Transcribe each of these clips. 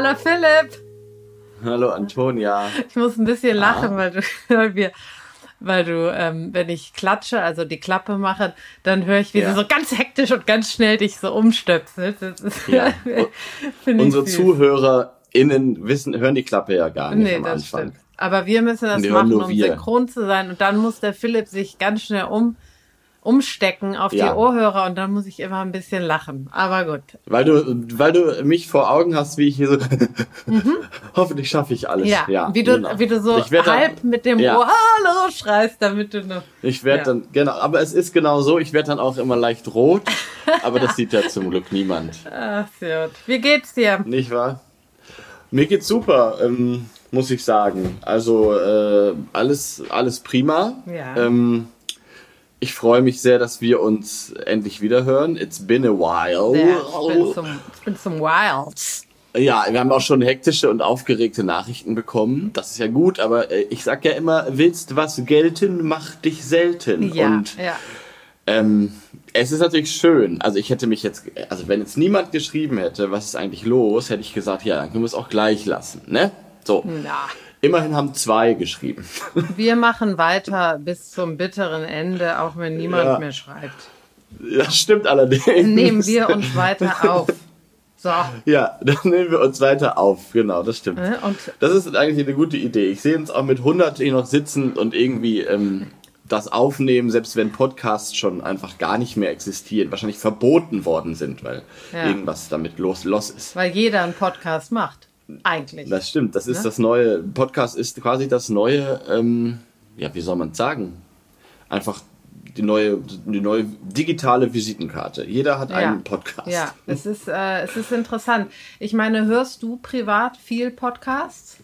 Hallo Philipp. Hallo Antonia. Ich muss ein bisschen lachen, weil du, weil wir, weil du, ähm, wenn ich klatsche, also die Klappe mache, dann höre ich, wie Ja. du so ganz hektisch und ganz schnell dich so umstöpselst. Ja. Unsere süß. ZuhörerInnen wissen, hören die Klappe ja gar nicht Nee, am das Anfang. stimmt. Aber wir müssen das hören machen, um wir. synchron zu sein. Und dann muss der Philipp sich ganz schnell um, umstecken auf Ja. die Ohrhörer und dann muss ich immer ein bisschen lachen. Aber gut. Weil du, weil du mich vor Augen hast, wie ich hier so. Hoffentlich schaffe ich alles. Mhm. Ja, Ja, wie, du, genau. wie du so halb dann, mit dem ja. Ohr Hallo schreist, damit du noch. Ich werde Ja. dann, genau, aber es ist genau so, ich werde dann auch immer leicht rot, aber das sieht ja zum Glück niemand. Ach, gut. Wie geht's dir? Nicht wahr? Mir geht's super, ähm, muss ich sagen. Also äh, alles, alles prima. Ja. Ähm, ich freue mich sehr, dass wir uns endlich wieder hören. It's been a while. Ich bin zum Wilds. Ja, wir haben auch schon hektische und aufgeregte Nachrichten bekommen. Das ist ja gut, aber äh, ich sag ja immer, willst was gelten, mach dich selten. Ja, und ja. ähm, es ist natürlich schön. Also ich hätte mich jetzt, also wenn jetzt niemand geschrieben hätte, was ist eigentlich los, hätte ich gesagt, ja, dann können wir es auch gleich lassen, ne? So. Na, Immerhin haben zwei geschrieben. wir machen weiter bis zum bitteren Ende, auch wenn niemand Ja. mehr schreibt. Das stimmt allerdings. Nehmen wir uns weiter auf. So. Ja, dann nehmen wir uns weiter auf. Genau, das stimmt. Ne? Und Das ist eigentlich eine gute Idee. Ich sehe uns auch mit 100 hier noch sitzen und irgendwie ähm, das aufnehmen, selbst wenn Podcasts schon einfach gar nicht mehr existieren, wahrscheinlich verboten worden sind, weil Ja. irgendwas damit los, los ist. weil jeder einen Podcast macht. Eigentlich. Das stimmt, das ist Ne? das neue, Podcast ist quasi das neue, ähm, ja, wie soll man sagen? Einfach die neue, die neue digitale Visitenkarte. Jeder hat einen Podcast. Ja, es ist, äh, es ist interessant. Ich meine, hörst du privat viel Podcasts?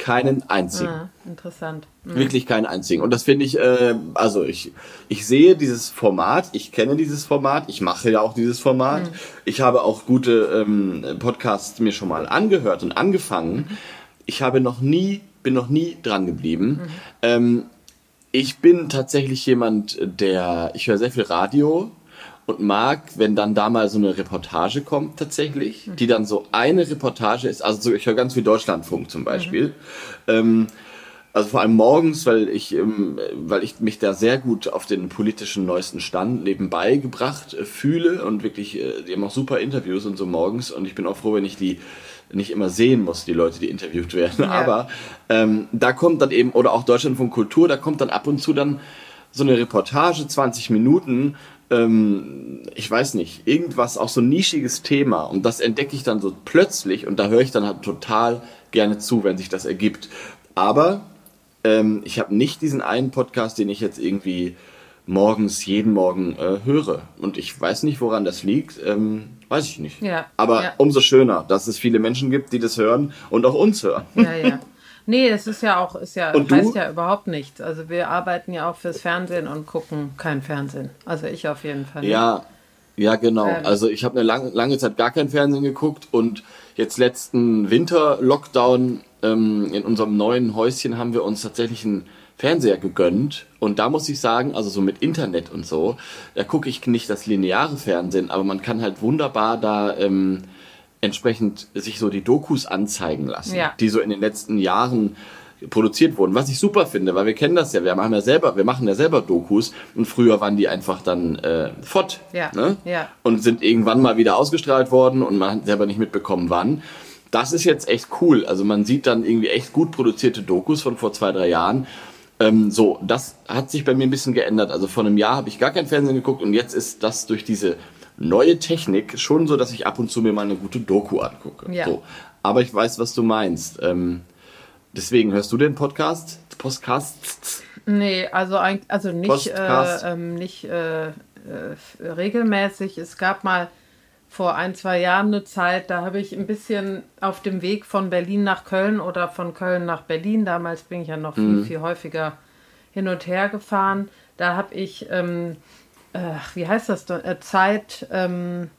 Keinen einzigen. Ah, interessant. Wirklich keinen einzigen. Und das finde ich, äh, also ich, ich sehe dieses Format, ich kenne dieses Format, ich mache ja auch dieses Format. Ich habe auch gute ähm, Podcasts mir schon mal angehört und angefangen. Ich habe noch nie, bin noch nie dran geblieben. Ähm, ich bin tatsächlich jemand, der, ich höre sehr viel Radio und mag, wenn dann da mal so eine Reportage kommt tatsächlich, die dann so eine Reportage ist, also so, ich höre ganz viel Deutschlandfunk zum Beispiel. Ähm, also vor allem morgens, weil ich, ähm, weil ich mich da sehr gut auf den politischen neuesten Stand nebenbei gebracht äh, fühle und wirklich, äh, die haben auch super Interviews und so morgens und ich bin auch froh, wenn ich die nicht immer sehen muss, die Leute, die interviewt werden. Aber ähm, da kommt dann eben, oder auch Deutschlandfunk Kultur, da kommt dann ab und zu dann so eine Reportage, 20 Minuten, ähm, ich weiß nicht, irgendwas, auch so ein nischiges Thema und das entdecke ich dann so plötzlich und da höre ich dann halt total gerne zu, wenn sich das ergibt. Aber ähm, ich habe nicht diesen einen Podcast, den ich jetzt irgendwie morgens, jeden Morgen äh, höre. Und ich weiß nicht, woran das liegt. Ähm, weiß ich nicht. Ja, Aber ja. umso schöner, dass es viele Menschen gibt, die das hören und auch uns hören. Ja, ja. Nee, das ist ja auch, ist ja, Und du? heißt ja überhaupt nichts. Also wir arbeiten ja auch fürs Fernsehen und gucken kein Fernsehen. Also ich auf jeden Fall. nicht. Ja, ja, genau. Ähm. also ich habe eine lange, lange Zeit gar kein Fernsehen geguckt und jetzt letzten Winter-Lockdown ähm, in unserem neuen Häuschen haben wir uns tatsächlich einen Fernseher gegönnt. Und da muss ich sagen, also so mit Internet und so, da gucke ich nicht das lineare Fernsehen, aber man kann halt wunderbar da ähm, entsprechend sich so die Dokus anzeigen lassen, Ja. die so in den letzten Jahren produziert wurden, was ich super finde, weil wir kennen das ja, wir machen ja selber, wir machen ja selber Dokus und früher waren die einfach dann äh, fort, Ja, ne? ja. und sind irgendwann mal wieder ausgestrahlt worden und man hat selber nicht mitbekommen, wann. Das ist jetzt echt cool. Also man sieht dann irgendwie echt gut produzierte Dokus von vor zwei, drei Jahren. Ähm, so, das hat sich bei mir ein bisschen geändert. Also vor einem Jahr habe ich gar kein Fernsehen geguckt und jetzt ist das durch diese neue Technik schon so, dass ich ab und zu mir mal eine gute Doku angucke. Ja. So. Aber ich weiß, was du meinst. Ähm, deswegen hörst du den Podcast? Podcast? Nee, also, eigentlich- also nicht, äh, ähm, nicht äh, äh, regelmäßig. Es gab mal vor ein, zwei Jahren eine Zeit, da habe ich ein bisschen auf dem Weg von Berlin nach Köln oder von Köln nach Berlin, damals bin ich ja noch Mhm. viel, viel häufiger hin und her gefahren. Da habe ich, ähm, äh, wie heißt das, denn? Äh, Zeit, ähm,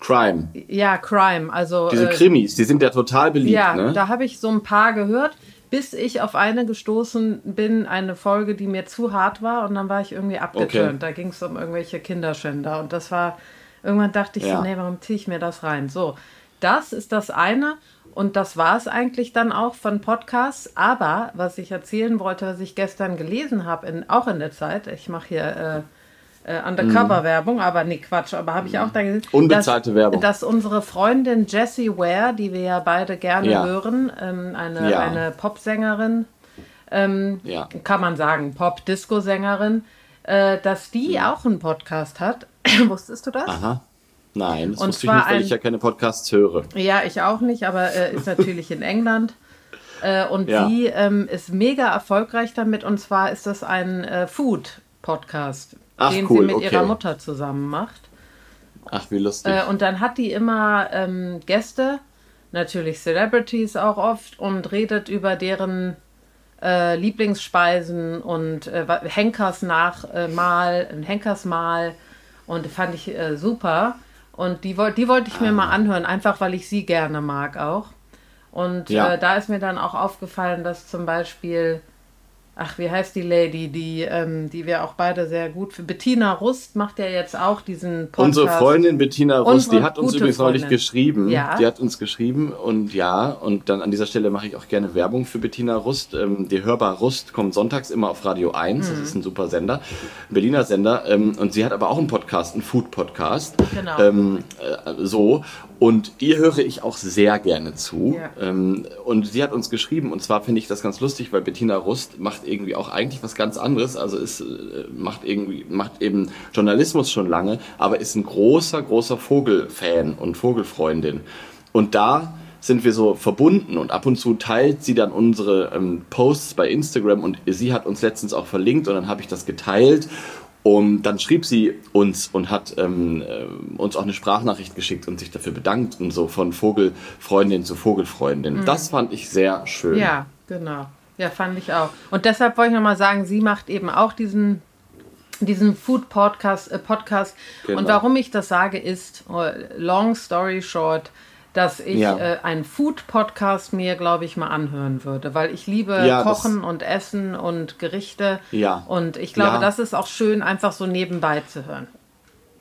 Crime. ja, Crime, also Diese äh, Krimis, die sind ja total beliebt, ja, ne? da habe ich so ein paar gehört, bis ich auf eine gestoßen bin, eine Folge, die mir zu hart war und dann war ich irgendwie abgeturnt. Da ging es um irgendwelche Kinderschänder und das war, irgendwann dachte ich Ja. so, nee, warum ziehe ich mir das rein? So, das ist das eine. Und das war es eigentlich dann auch von Podcasts. Aber was ich erzählen wollte, was ich gestern gelesen habe, in, auch in der Zeit, ich mache hier äh, äh, Undercover-Werbung, aber nee, Quatsch, aber habe ich auch da gesehen. Unbezahlte dass, Werbung. Dass unsere Freundin Jessie Ware, die wir ja beide gerne Ja. hören, ähm, eine, Ja. eine Popsängerin, ähm, Ja. kann man sagen, Pop-Disco-Sängerin, äh, dass die auch einen Podcast hat. Wusstest du das? Aha. Nein, das Und wusste ich nicht, weil ein- ich ja keine Podcasts höre. Ja, ich auch nicht, aber äh, ist natürlich in England. Äh, und Ja. sie ähm, ist mega erfolgreich damit. Und zwar ist das ein äh, Food-Podcast, Ach, den cool, sie mit okay. ihrer Mutter zusammen macht. Ach, wie lustig. Äh, und dann hat die immer ähm, Gäste, natürlich Celebrities auch oft, und redet über deren äh, Lieblingsspeisen und äh, Henkersnachmahl, äh, ein Henkersmahl. Und fand ich äh, super. Und die, die wollte ich mir mal anhören, einfach weil ich sie gerne mag auch. Und Ja. äh, da ist mir dann auch aufgefallen, dass zum Beispiel, ach, wie heißt die Lady, die, ähm, die wir auch beide sehr gut für Bettina Rust macht ja jetzt auch diesen Podcast. Unsere Freundin Bettina Rust, Unsere die hat uns übrigens neulich geschrieben. Ja. Die hat uns geschrieben und ja, und dann an dieser Stelle mache ich auch gerne Werbung für Bettina Rust. Ähm, die Hörbar Rust kommt sonntags immer auf Radio 1, Mhm. das ist ein super Sender, ein Berliner Sender. Ähm, und sie hat aber auch einen Podcast, einen Food-Podcast. Genau. Ähm, äh, so. Und ihr höre ich auch sehr gerne zu. Ja. Ähm, und sie hat uns geschrieben, und zwar finde ich das ganz lustig, weil Bettina Rust macht irgendwie auch eigentlich was ganz anderes. Also ist, äh, macht irgendwie, macht eben Journalismus schon lange, aber ist ein großer, großer Vogelfan und Vogelfreundin. Und da sind wir so verbunden und ab und zu teilt sie dann unsere ähm, Posts bei Instagram und sie hat uns letztens auch verlinkt und dann habe ich das geteilt und dann schrieb sie uns und hat ähm, äh, uns auch eine Sprachnachricht geschickt und sich dafür bedankt und so von Vogelfreundin zu Vogelfreundin. Das fand ich sehr schön. Mhm. Ja, genau. Ja, fand ich auch. Und deshalb wollte ich nochmal sagen, sie macht eben auch diesen, diesen Food Podcast. Äh, Podcast. Genau. Und warum ich das sage, ist, äh, long story short, dass ich Ja. äh, einen Food Podcast mir, glaube ich, mal anhören würde, weil ich liebe Ja, Kochen und Essen und Gerichte. Ja. Und ich glaube, Ja. das ist auch schön, einfach so nebenbei zu hören.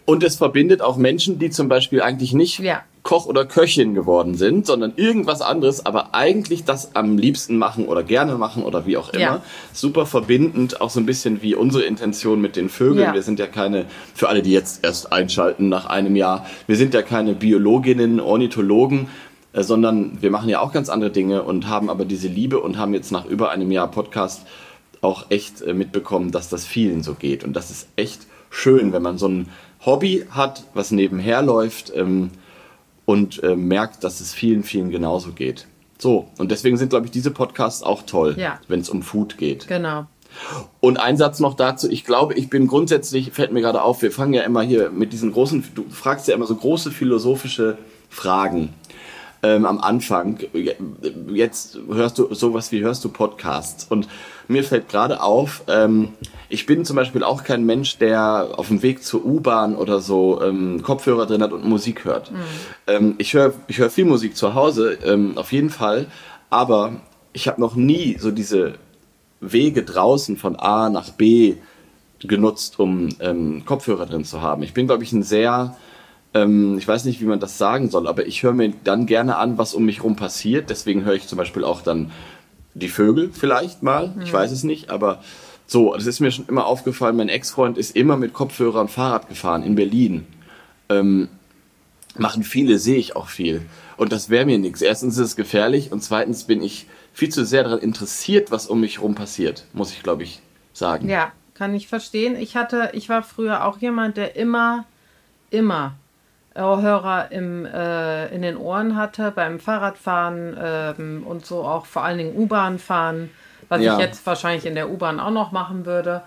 Und es verbindet auch Menschen, die zum Beispiel eigentlich nicht Ja. Koch oder Köchin geworden sind, sondern irgendwas anderes, aber eigentlich das am liebsten machen oder gerne machen oder wie auch immer. Ja. Super verbindend, auch so ein bisschen wie unsere Intention mit den Vögeln. Ja. Wir sind ja keine, für alle, die jetzt erst einschalten nach einem Jahr, wir sind ja keine Biologinnen, Ornithologen, äh, sondern wir machen ja auch ganz andere Dinge und haben aber diese Liebe und haben jetzt nach über einem Jahr Podcast auch echt äh, mitbekommen, dass das vielen so geht. Und das ist echt schön, wenn man so ein Hobby hat, was nebenher läuft ähm, und äh, merkt, dass es vielen, vielen genauso geht. So, und deswegen sind, glaube ich, diese Podcasts auch toll, Ja. wenn es um Food geht. Genau. Und ein Satz noch dazu, ich glaube, ich bin grundsätzlich, fällt mir gerade auf, wir fangen ja immer hier mit diesen großen, du fragst ja immer so große philosophische Fragen ähm, am Anfang. Jetzt hörst du sowas wie hörst du Podcasts. Und mir fällt gerade auf, ähm, ich bin zum Beispiel auch kein Mensch, der auf dem Weg zur U-Bahn oder so ähm, Kopfhörer drin hat und Musik hört. Ähm, ich höre ich hör viel Musik zu Hause, ähm, auf jeden Fall. Aber ich habe noch nie so diese Wege draußen von A nach B genutzt, um ähm, Kopfhörer drin zu haben. Ich bin, glaube ich, ein sehr, ähm, ich weiß nicht, wie man das sagen soll, aber ich höre mir dann gerne an, was um mich rum passiert. Deswegen höre ich zum Beispiel auch dann die Vögel vielleicht mal. Ich weiß es nicht, aber so, das ist mir schon immer aufgefallen. Mein Ex-Freund ist immer mit Kopfhörern Fahrrad gefahren in Berlin. Ähm, machen viele, sehe ich auch viel. Und das wäre mir nichts. Erstens ist es gefährlich und zweitens bin ich viel zu sehr daran interessiert, was um mich herum passiert, muss ich, glaube ich, sagen. Ja, kann ich verstehen. Ich hatte, ich war früher auch jemand, der immer, immer Hörer im, äh, in den Ohren hatte, beim Fahrradfahren ähm, und so auch vor allen Dingen U-Bahn fahren, was Ja. ich jetzt wahrscheinlich in der U-Bahn auch noch machen würde.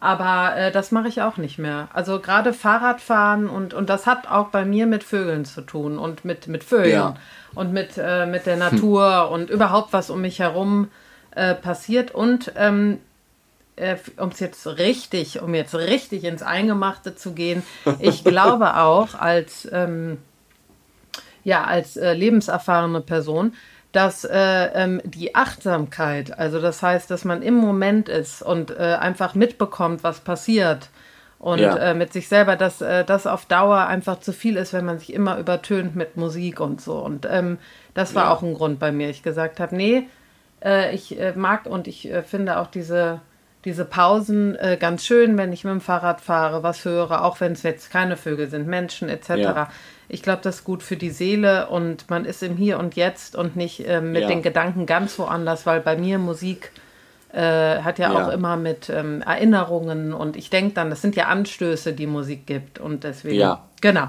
Aber äh, das mache ich auch nicht mehr. Also gerade Fahrradfahren und, und das hat auch bei mir mit Vögeln zu tun und mit, mit Vögeln Ja. und mit, äh, mit der Natur und überhaupt was um mich herum äh, passiert. Und ähm, um es jetzt richtig, um jetzt richtig ins Eingemachte zu gehen, ich glaube auch als, ähm, ja, als äh, lebenserfahrene Person, dass äh, ähm, die Achtsamkeit, also das heißt, dass man im Moment ist und äh, einfach mitbekommt, was passiert und Ja. äh, mit sich selber, dass äh, das auf Dauer einfach zu viel ist, wenn man sich immer übertönt mit Musik und so. Und ähm, das war Ja. auch ein Grund bei mir. Ich gesagt habe, nee, äh, ich äh, mag und ich äh, finde auch diese, diese Pausen äh, ganz schön, wenn ich mit dem Fahrrad fahre, was höre, auch wenn es jetzt keine Vögel sind, Menschen etc. Ja. Ich glaube, das ist gut für die Seele und man ist im Hier und Jetzt und nicht äh, mit Ja. den Gedanken ganz woanders, weil bei mir Musik äh, hat ja, Ja. auch immer mit ähm, Erinnerungen und ich denke dann, das sind ja Anstöße, die Musik gibt und deswegen. Ja. Genau.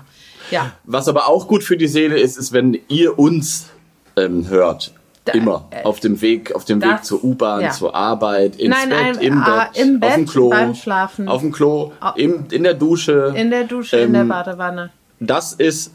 Ja. Was aber auch gut für die Seele ist, ist, wenn ihr uns ähm, hört. Immer. äh, Auf dem Weg, auf dem das- Weg zur U-Bahn, ja. zur Arbeit, ins Nein, Bett, im, ah, Bett, im auf dem Bett, Klo, beim Schlafen. auf dem Klo, im, in der Dusche. In der Dusche, in der Ähm, Badewanne. das ist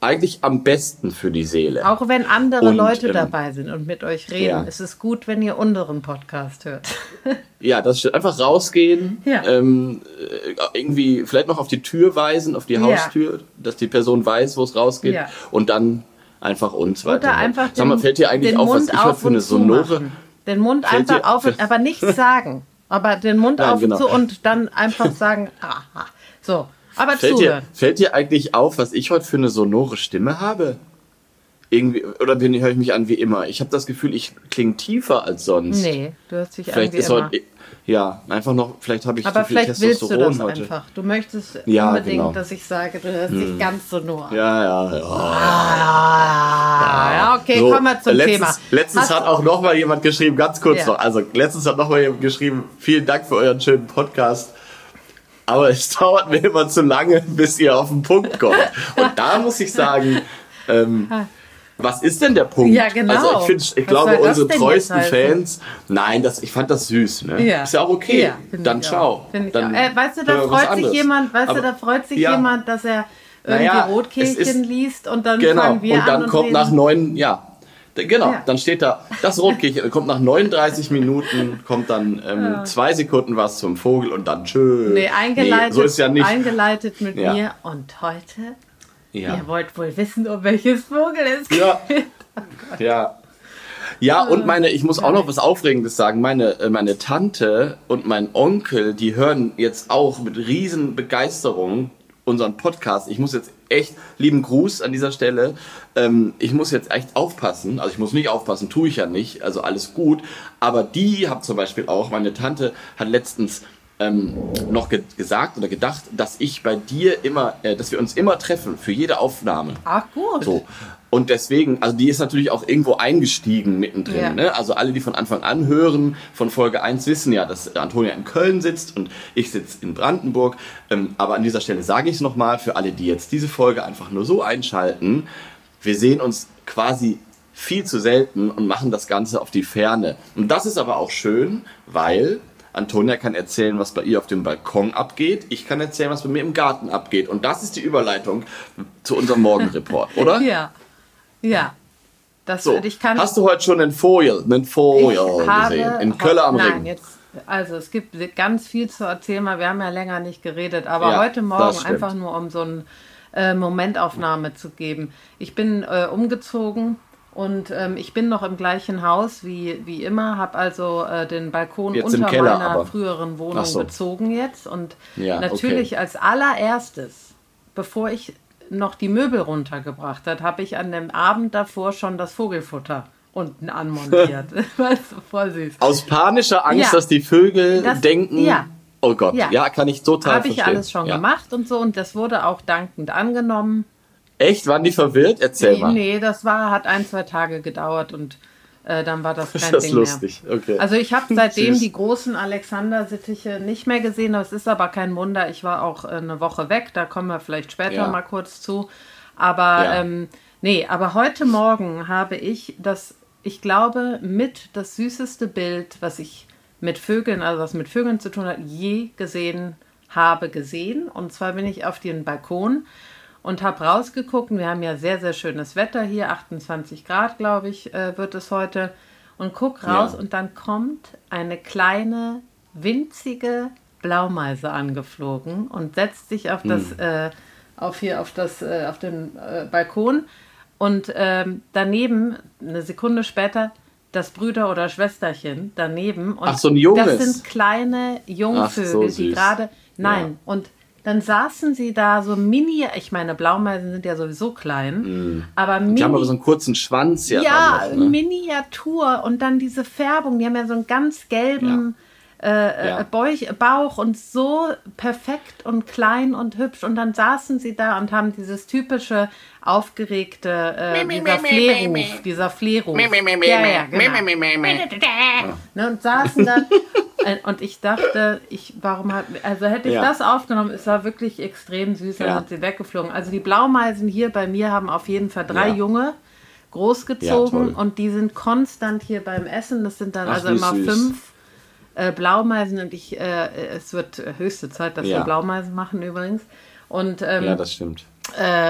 eigentlich am besten für die Seele. Auch wenn andere Und, Leute ähm, dabei sind und mit euch reden, ja. ist es gut, wenn ihr unseren Podcast hört. Ja, das stimmt. Einfach rausgehen, Ja. ähm, äh, irgendwie vielleicht noch auf die Tür weisen, auf die Ja. Haustür, dass die Person weiß, wo es rausgeht Ja. und dann einfach uns Oder weiter. einfach Sag mal, fällt dir eigentlich auf, was Mund ich heute auf für eine sonore... Den Mund einfach auf, und, aber nichts sagen. Aber den Mund Nein, auf genau. und zu und dann einfach sagen, aha. So, aber Fällt dir, fällt dir eigentlich auf, was ich heute für eine sonore Stimme habe? Irgendwie, oder bin, höre ich mich an wie immer? Ich habe das Gefühl, ich klinge tiefer als sonst. Nee, du hörst dich Vielleicht an wie ist immer. heute, ja, einfach noch, vielleicht habe ich aber zu viel vielleicht willst du das heute. einfach. Du möchtest Ja, unbedingt, genau. Hm. dass ich sage, du hörst dich ganz sonor. Ja, ja, ja. Ah, ja, okay, So, kommen wir zum letztens, Thema. Letztens Hast- hat auch noch mal jemand geschrieben, ganz kurz Ja. noch, also letztens hat noch mal jemand geschrieben, vielen Dank für euren schönen Podcast. Aber es dauert mir immer zu lange, bis ihr auf den Punkt kommt. Und da muss ich sagen, ähm, was ist denn der Punkt? Ja, genau. Also ich, find, ich glaube, unsere treuesten? Fans, nein, das, ich fand das süß. Ne? Ja. Ist ja auch okay. Ja, Dann ciao. Dann. Äh, weißt du, da freut sich jemand, weißt Aber- du, da freut sich ja. jemand, dass er irgendwie Naja, Rotkehlchen ist- liest und dann Genau, fangen wir und dann an kommt reden. nach neun, ja, genau, Ja. dann steht da, das Rotkehlchen, kommt nach 39 Minuten, kommt dann ähm, zwei Sekunden was zum Vogel und dann tschö. Nee, eingeleitet, so ist ja nicht. eingeleitet mit Ja. mir und heute, Ja. ihr wollt wohl wissen, um welches Vogel es geht. Ja. ja. Ja, und meine, ich muss auch noch was Aufregendes sagen. Meine, äh, meine Tante und mein Onkel, die hören jetzt auch mit riesen Begeisterung unseren Podcast. Ich muss jetzt echt, lieben Gruß an dieser Stelle, ähm, ich muss jetzt echt aufpassen. Also ich muss nicht aufpassen, tue ich ja nicht. Also alles gut. Aber die haben zum Beispiel auch, meine Tante hat letztens ähm, noch ge gesagt oder gedacht, dass ich bei dir immer, äh, dass wir uns immer treffen für jede Aufnahme. Ach gut. So. Und deswegen, also die ist natürlich auch irgendwo eingestiegen mittendrin. Ja. Ne? Also alle, die von Anfang an hören, von Folge 1 wissen ja, dass Antonia in Köln sitzt und ich sitze in Brandenburg. Ähm, aber an dieser Stelle sage ich es nochmal für alle, die jetzt diese Folge einfach nur so einschalten. Wir sehen uns quasi viel zu selten und machen das Ganze auf die Ferne. Und das ist aber auch schön, weil Antonia kann erzählen, was bei ihr auf dem Balkon abgeht. Ich kann erzählen, was bei mir im Garten abgeht. Und das ist die Überleitung zu unserem Morgenreport, oder? Ja. Ja. Das So, ich kann. hast du heute schon einen Foil, einen Foil gesehen? In Köln am Nein, Ring. jetzt. Also es gibt ganz viel zu erzählen, weil wir haben ja länger nicht geredet. Aber Ja, heute Morgen einfach nur um so eine äh, Momentaufnahme zu geben. Ich bin äh, umgezogen und ähm, ich bin noch im gleichen Haus wie, wie immer, habe also äh, den Balkon Jetzt unter Keller, meiner aber. früheren Wohnung so. bezogen jetzt. Und Ja, natürlich okay. als allererstes, bevor ich noch die Möbel runtergebracht hat, habe ich an dem Abend davor schon das Vogelfutter unten anmontiert. voll süß. Aus panischer Angst, Ja. dass die Vögel Das- denken, ja. oh Gott, ja, Ja. kann ich total Habe ich alles schon gemacht und so und das wurde auch dankend angenommen. Echt? Waren die verwirrt? Erzähl Nee, mal. nee, das war, hat ein, zwei Tage gedauert und äh, dann war das kein ist das Ding lustig. mehr. Okay. Also ich habe seitdem die großen Alexander-Sittiche nicht mehr gesehen. Das ist aber kein Wunder. Ich war auch äh, eine Woche weg. Da kommen wir vielleicht später Ja. mal kurz zu. Aber Ja. ähm, nee, aber heute Morgen habe ich das, ich glaube, mit das süßeste Bild, was ich mit Vögeln, also was mit Vögeln zu tun hat, je gesehen habe, gesehen. Und zwar bin ich auf den Balkon und habe rausgeguckt. Wir haben ja sehr, sehr schönes Wetter hier, 28 Grad, glaube ich, äh, wird es heute. Und guck raus Ja. und dann kommt eine kleine, winzige Blaumeise angeflogen und setzt sich auf das, Hm. äh, auf hier, auf das, äh, auf den äh, Balkon. Und ähm, daneben, eine Sekunde später, das Brüder- oder Schwesterchen daneben. Und Ach, so ein junges. Das sind kleine Jungvögel, Ach, so die gerade, Nein. Ja. Und dann saßen sie da so mini, ich meine, Blaumeisen sind ja sowieso klein, aber mini. Die haben aber so einen kurzen Schwanz ja, ja, noch, ne? Miniatur und dann diese Färbung, die haben ja so einen ganz gelben äh, Ja. äh, Bauch, Bauch und so perfekt und klein und hübsch und dann saßen sie da und haben dieses typische aufgeregte, äh, dieser Flehruf, dieser Flehruf. Ja, ja, genau. Ne, und saßen da äh, und ich dachte, ich, warum hat, also hätte ich Ja. das aufgenommen, es war wirklich extrem süß, dann Ja. sind sie weggeflogen. Also die Blaumeisen hier bei mir haben auf jeden Fall drei Ja. Junge großgezogen und die sind konstant hier beim Essen. Das sind dann Ach, also immer süß. fünf äh, Blaumeisen und ich, äh, es wird höchste Zeit, dass wir Blaumeisen machen übrigens. Und ähm, Ja, das stimmt.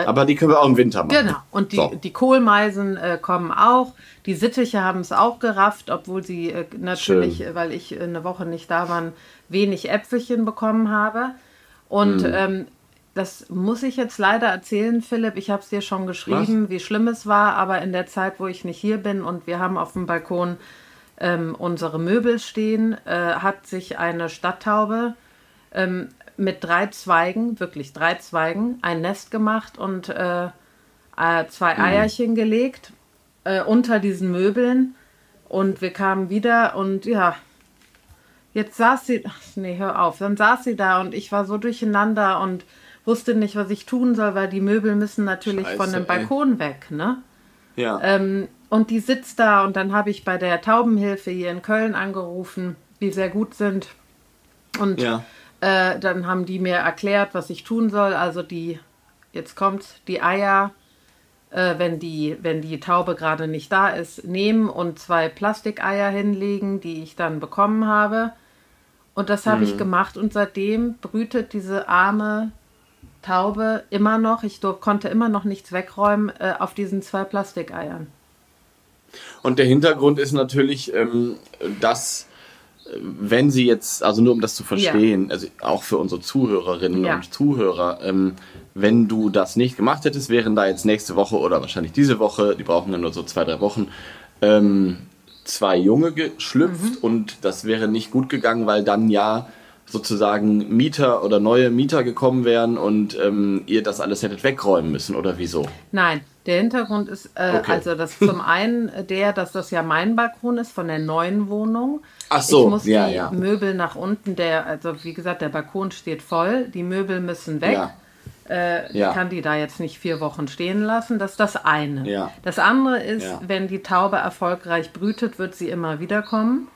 Aber die können wir auch im Winter machen. Genau. Und die, So. die Kohlmeisen äh, kommen auch. Die Sittiche haben es auch gerafft, obwohl sie äh, natürlich, Schön. äh, weil ich äh, eine Woche nicht da war, wenig Äpfelchen bekommen habe. Und Mhm. ähm, das muss ich jetzt leider erzählen, Philipp. Ich habe es dir schon geschrieben, wie schlimm es war, aber in der Zeit, wo ich nicht hier bin und wir haben auf dem Balkon ähm, unsere Möbel stehen, äh, hat sich eine Stadttaube ähm, mit drei Zweigen, wirklich drei Zweigen, ein Nest gemacht und äh, äh, zwei Eierchen gelegt äh, unter diesen Möbeln. Und wir kamen wieder und ja, jetzt saß sie, ach nee, hör auf, dann saß sie da und ich war so durcheinander und wusste nicht, was ich tun soll, weil die Möbel müssen natürlich Scheiße, von dem ey. Balkon weg, ne? Ja. Ähm, und die sitzt da und dann habe ich bei der Taubenhilfe hier in Köln angerufen, die sehr gut sind. Und Ja. Äh, dann haben die mir erklärt, was ich tun soll. Also die, jetzt kommt die Eier, äh, wenn, die, wenn die Taube gerade nicht da ist, nehmen und zwei Plastikeier hinlegen, die ich dann bekommen habe. Und das habe ich gemacht und seitdem brütet diese arme Taube immer noch, ich konnte immer noch nichts wegräumen, äh, auf diesen zwei Plastikeiern. Und der Hintergrund ist natürlich, ähm, dass wenn sie jetzt, also nur um das zu verstehen, also auch für unsere Zuhörerinnen Ja. und Zuhörer, ähm, wenn du das nicht gemacht hättest, wären da jetzt nächste Woche oder wahrscheinlich diese Woche, die brauchen dann nur so zwei, drei Wochen, ähm, zwei Junge geschlüpft Mhm. und das wäre nicht gut gegangen, weil dann ja sozusagen Mieter oder neue Mieter gekommen wären und ähm, ihr das alles hättet wegräumen müssen oder wieso? Nein, der Hintergrund ist äh, Okay. also das zum einen der, dass das ja mein Balkon ist von der neuen Wohnung. Ach so, ich muss ja, die ja. Möbel nach unten, der also wie gesagt der Balkon steht voll, die Möbel müssen weg. Ja. Äh, Ja. Ich kann die da jetzt nicht vier Wochen stehen lassen. Das ist das eine. Ja. Das andere ist, wenn die Taube erfolgreich brütet, wird sie immer wieder kommen.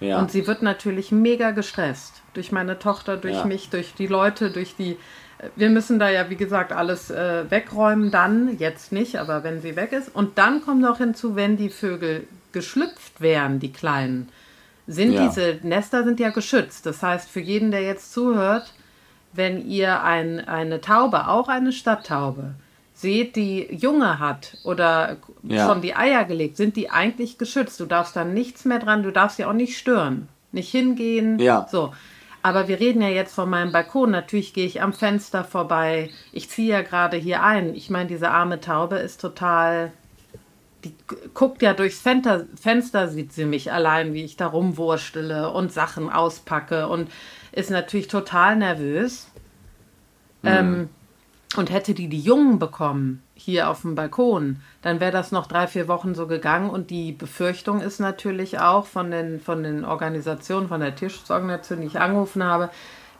Ja. Und sie wird natürlich mega gestresst. Durch meine Tochter, durch Ja. mich, durch die Leute, durch die. Wir müssen da ja, wie gesagt, alles äh, wegräumen. Dann, jetzt nicht, aber wenn sie weg ist. Und dann kommt noch hinzu, wenn die Vögel geschlüpft wären, die Kleinen, sind Ja. diese Nester sind ja geschützt. Das heißt, für jeden, der jetzt zuhört, wenn ihr ein, eine Taube, auch eine Stadttaube, seht, die Junge hat oder Ja. schon die Eier gelegt, sind die eigentlich geschützt. Du darfst da nichts mehr dran, du darfst sie auch nicht stören, nicht hingehen. Ja. So. Aber wir reden ja jetzt von meinem Balkon. Natürlich gehe ich am Fenster vorbei. Ich ziehe ja gerade hier ein. Ich meine, diese arme Taube ist total. Die guckt ja durchs Fenster, Fenster, sieht sie mich allein, wie ich da rumwurstele und Sachen auspacke und ist natürlich total nervös. Ähm, und hätte die die Jungen bekommen, hier auf dem Balkon, dann wäre das noch drei, vier Wochen so gegangen. Und die Befürchtung ist natürlich auch von den, von den Organisationen, von der Tierschutzorganisation, die ich angerufen habe,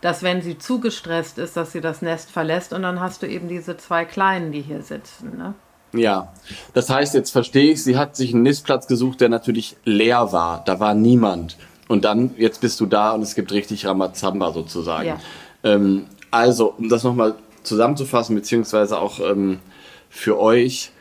dass wenn sie zu gestresst ist, dass sie das Nest verlässt und dann hast du eben diese zwei Kleinen, die hier sitzen. Ne? Ja, das heißt, jetzt verstehe ich, sie hat sich einen Nistplatz gesucht, der natürlich leer war. Da war niemand. Und dann, jetzt bist du da und es gibt richtig Ramazamba sozusagen. Ja. Ähm, also, um das nochmal zusammenzufassen, beziehungsweise auch ähm, für euch,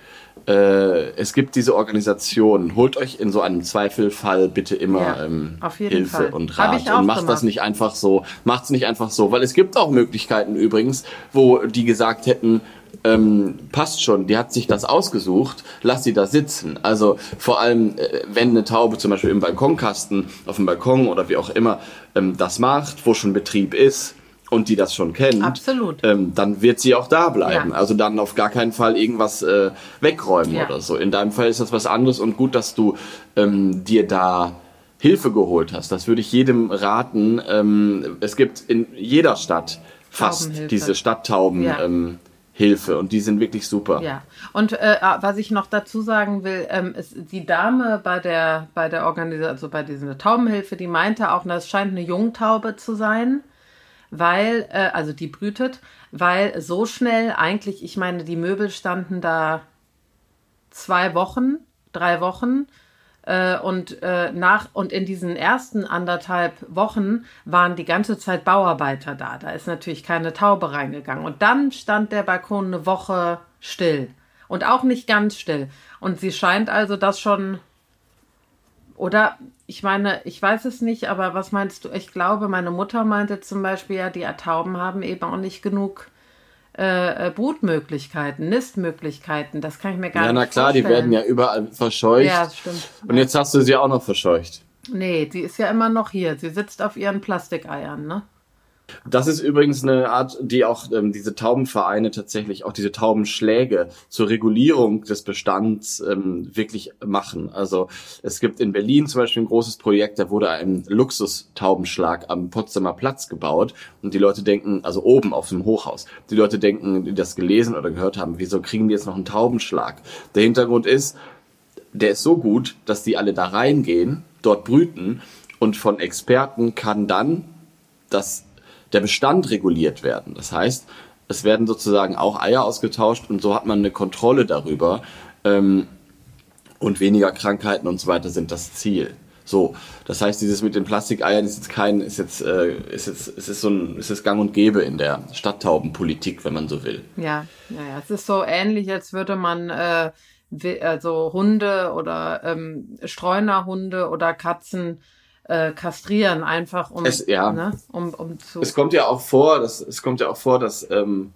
äh, es gibt diese Organisation. Holt euch in so einem Zweifelfall bitte immer Ja, ähm, Hilfe Fall. und Rat. Und macht das gemacht. nicht einfach so. Macht's nicht einfach so. Weil es gibt auch Möglichkeiten übrigens, wo die gesagt hätten, ähm, passt schon, die hat sich das ausgesucht, lass sie da sitzen. Also vor allem, äh, wenn eine Taube zum Beispiel im Balkonkasten, auf dem Balkon oder wie auch immer ähm, das macht, wo schon Betrieb ist und die das schon kennt, Absolut. Ähm, dann wird sie auch da bleiben. Ja. Also dann auf gar keinen Fall irgendwas äh, wegräumen Ja. oder so. In deinem Fall ist das was anderes und gut, dass du ähm, dir da Hilfe geholt hast. Das würde ich jedem raten. Ähm, es gibt in jeder Stadt fast diese Stadttauben. Ja. Ähm, Hilfe und die sind wirklich super. Ja, und äh, was ich noch dazu sagen will, ähm, ist die Dame bei der bei der Organisation, also bei dieser Taubenhilfe, die meinte auch, das scheint eine Jungtaube zu sein, weil äh, also die brütet, weil so schnell eigentlich, ich meine, die Möbel standen da zwei Wochen, drei Wochen. Äh, und äh, nach und in diesen ersten anderthalb Wochen waren die ganze Zeit Bauarbeiter da. Da ist natürlich keine Taube reingegangen. Und dann stand der Balkon eine Woche still. Und auch nicht ganz still. Und sie scheint also das schon. Oder ich meine, ich weiß es nicht, aber was meinst du? Ich glaube, meine Mutter meinte zum Beispiel, ja, die Tauben haben eben auch nicht genug äh, äh, Brutmöglichkeiten, Nistmöglichkeiten. Das kann ich mir gar Ja, nicht na klar, die vorstellen. werden ja überall verscheucht. Ja, stimmt. Und jetzt hast du sie auch noch verscheucht. Nee, sie ist ja immer noch hier. Sie sitzt auf ihren Plastikeiern, ne? Das ist übrigens eine Art, die auch ähm, diese Taubenvereine tatsächlich, auch diese Taubenschläge zur Regulierung des Bestands ähm, wirklich machen. Also es gibt in Berlin zum Beispiel ein großes Projekt, da wurde ein Luxustaubenschlag am Potsdamer Platz gebaut und die Leute denken, also oben auf dem Hochhaus, die Leute denken, die das gelesen oder gehört haben, wieso kriegen die jetzt noch einen Taubenschlag? Der Hintergrund ist, der ist so gut, dass die alle da reingehen, dort brüten und von Experten kann dann das, der Bestand reguliert werden. Das heißt, es werden sozusagen auch Eier ausgetauscht und so hat man eine Kontrolle darüber ähm, und weniger Krankheiten und so weiter sind das Ziel. So, das heißt, dieses mit den Plastikeiern ist jetzt kein, ist jetzt, äh, ist jetzt, es ist so ein, es ist Gang und Gäbe in der Stadttaubenpolitik, wenn man so will. Ja, naja, es ist so ähnlich, als würde man äh, also Hunde oder ähm, Streunerhunde oder Katzen äh, kastrieren, einfach um, Es- ja. ne, um, um zu. Es kommt ja auch vor, dass es kommt ja auch vor, dass ähm,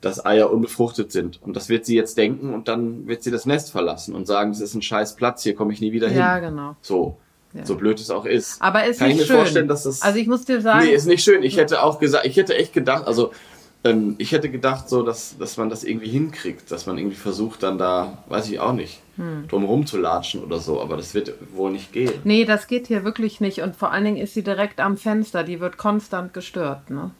dass Eier unbefruchtet sind und das wird sie jetzt denken und dann wird sie das Nest verlassen und sagen, das ist ein scheiß Platz, hier komme ich nie wieder hin. ja, genau. So, so blöd es auch ist. Aber ist Kann nicht ich mir schön. vorstellen, dass das also ich muss dir sagen, Nee, ist nicht schön. Ich hätte auch gesagt, ich hätte echt gedacht, also ähm, ich hätte gedacht, so, dass, dass man das irgendwie hinkriegt, dass man irgendwie versucht, dann da, weiß ich auch nicht, Hm. drum rumzulatschen oder so, aber das wird wohl nicht gehen. nee, das geht hier wirklich nicht. Und vor allen Dingen ist sie direkt am Fenster. Die wird konstant gestört, ne?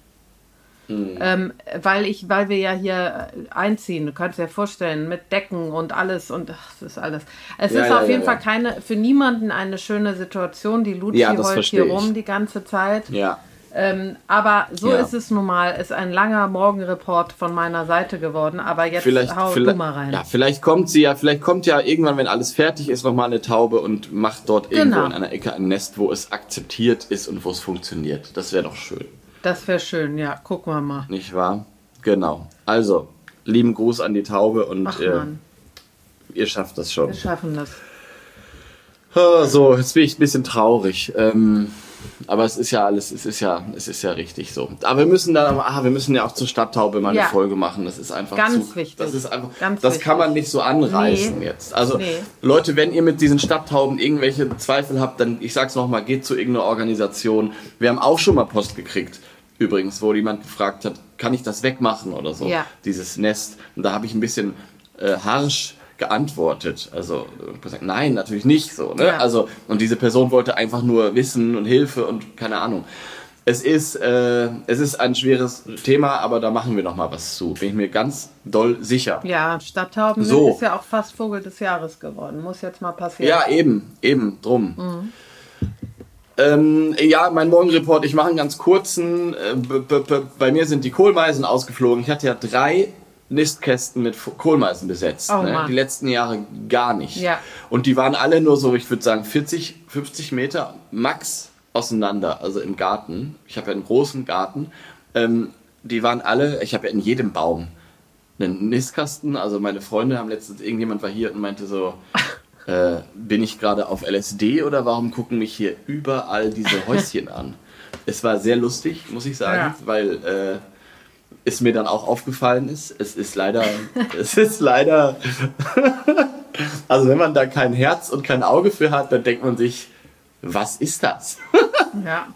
Hm. Ähm, weil ich, weil wir ja hier äh, einziehen, du kannst dir vorstellen, mit Decken und alles und ach, das ist alles. Es Ja, ist ja, auf ja, jeden. Fall keine, für niemanden eine schöne Situation. Die das heult hier rum die ganze Zeit. Ja. Ähm, aber so Ja. ist es nun mal. Ist ein langer Morgenreport von meiner Seite geworden. Aber jetzt Vielleicht, hau vielleicht, du mal rein. ja, vielleicht kommt sie ja, vielleicht kommt ja irgendwann, wenn alles fertig ist, nochmal eine Taube und macht dort irgendwo Genau. in einer Ecke ein Nest, wo es akzeptiert ist und wo es funktioniert. Das wäre doch schön, Das wäre schön, ja. Gucken wir mal. nicht wahr? Genau. Also, lieben Gruß an die Taube und Ach äh, ihr schafft das schon. wir schaffen das. Ah, So, jetzt bin ich ein bisschen traurig. Ähm, aber es ist ja alles, es ist ja, es ist ja richtig so. Aber wir müssen dann, ah, wir müssen ja auch zur Stadttaube mal Ja. eine Folge machen. Das ist einfach Ganz zu, wichtig. Das ist einfach, Ganz das kann wichtig. man nicht so anreißen Nee. jetzt. Also Nee. Leute, wenn ihr mit diesen Stadttauben irgendwelche Zweifel habt, dann ich sag's noch mal, geht zu irgendeiner Organisation. Wir haben auch schon mal Post gekriegt. Übrigens, wo jemand gefragt hat, kann ich das wegmachen oder so, Ja. dieses Nest. Und da habe ich ein bisschen äh, harsch geantwortet. Also äh, gesagt, nein, natürlich nicht so. Ne? Ja. Also und diese Person wollte einfach nur Wissen und Hilfe und keine Ahnung. Es ist, äh, es ist ein schweres Thema, aber da machen wir noch mal was zu. Bin ich mir ganz doll sicher. Ja, Stadttauben So. ist ja auch fast Vogel des Jahres geworden. Muss jetzt mal passieren. Ja, eben, eben, drum. Mhm. Ähm, ja, mein Morgenreport, ich mache einen ganz kurzen. Äh, bei mir sind die Kohlmeisen ausgeflogen. Ich hatte ja drei Nistkästen mit Kohlmeisen besetzt. Oh ne? Die letzten Jahre gar nicht. Ja. Und die waren alle nur so, ich würde sagen, 40, 50 Meter max auseinander, also im Garten. Ich habe ja einen großen Garten. Ähm, die waren alle, ich habe ja in jedem Baum einen Nistkasten. Also meine Freunde haben letztens, irgendjemand war hier und meinte so, äh, bin ich gerade auf LSD oder warum gucken mich hier überall diese Häuschen an? Es war sehr lustig, muss ich sagen, Ja. weil äh, es mir dann auch aufgefallen ist. Es ist leider, es ist leider, also wenn man da kein Herz und kein Auge für hat, dann denkt man sich, was ist das? Ja.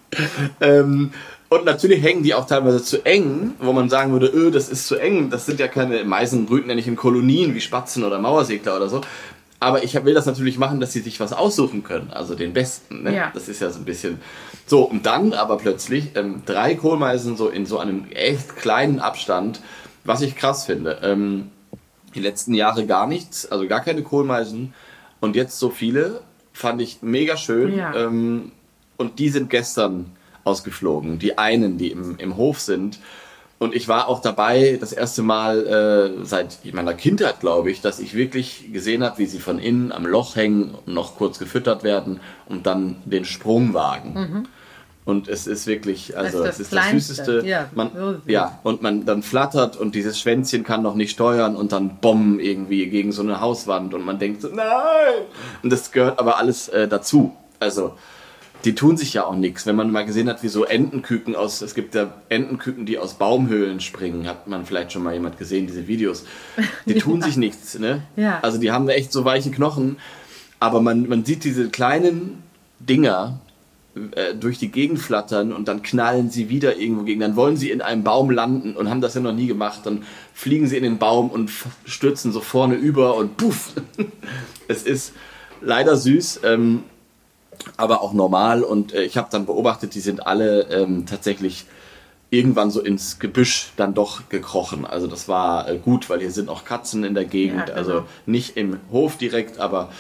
Ähm, und natürlich hängen die auch teilweise zu eng, wo man sagen würde, öh, das ist zu eng. Das sind ja keine Meisen brüten ja nicht in Kolonien wie Spatzen oder Mauersegler oder so. Aber ich will das natürlich machen, dass sie sich was aussuchen können, also den besten. Ne? Ja. Das ist ja so ein bisschen so. Und dann aber plötzlich ähm, drei Kohlmeisen so in so einem echt kleinen Abstand, was ich krass finde. Ähm, die letzten Jahre gar nichts, also gar keine Kohlmeisen. Und jetzt so viele, fand ich mega schön. Ja. Ähm, und die sind gestern ausgeflogen. Die einen, die im, im Hof sind. Und ich war auch dabei, das erste Mal äh, seit meiner Kindheit, glaube ich, dass ich wirklich gesehen habe, wie sie von innen am Loch hängen noch kurz gefüttert werden und dann den Sprung wagen. Mhm. Und es ist wirklich, also das ist das, es ist das Süßeste. Ja, man, ja, und man dann flattert und dieses Schwänzchen kann noch nicht steuern und dann bomben irgendwie gegen so eine Hauswand und man denkt so, nein! Und das gehört aber alles äh, dazu. Also die tun sich ja auch nichts. Wenn man mal gesehen hat, wie so Entenküken aus, es gibt ja Entenküken, die aus Baumhöhlen springen, hat man vielleicht schon mal jemand gesehen, diese Videos. Die tun ja. sich nichts, ne? Ja. Also die haben echt so weiche Knochen, aber man, man sieht diese kleinen Dinger äh, durch die Gegend flattern und dann knallen sie wieder irgendwo gegen. Dann wollen sie in einem Baum landen und haben das ja noch nie gemacht. Dann fliegen sie in den Baum und stürzen so vorne über und puff. es ist leider süß. Ähm, aber auch normal. Und äh, ich habe dann beobachtet, die sind alle ähm, tatsächlich irgendwann so ins Gebüsch dann doch gekrochen. Also das war äh, gut, weil hier sind auch Katzen in der Gegend. Ja, genau. Also nicht im Hof direkt, aber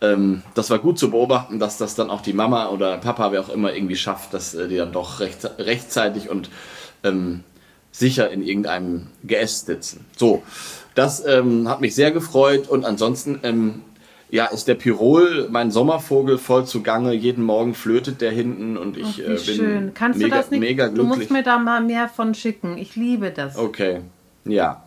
ähm, das war gut zu beobachten, dass das dann auch die Mama oder Papa, wer auch immer, irgendwie schafft, dass äh, die dann doch recht, rechtzeitig und ähm, sicher in irgendeinem Geäst sitzen. So, das ähm, hat mich sehr gefreut und ansonsten ähm, ja, ist der Pirol, mein Sommervogel, voll zugange. Jeden Morgen flötet der hinten und ich äh, bin schön. Kannst mega, du das nicht? mega glücklich. Du musst mir da mal mehr von schicken. Ich liebe das. Okay, ja.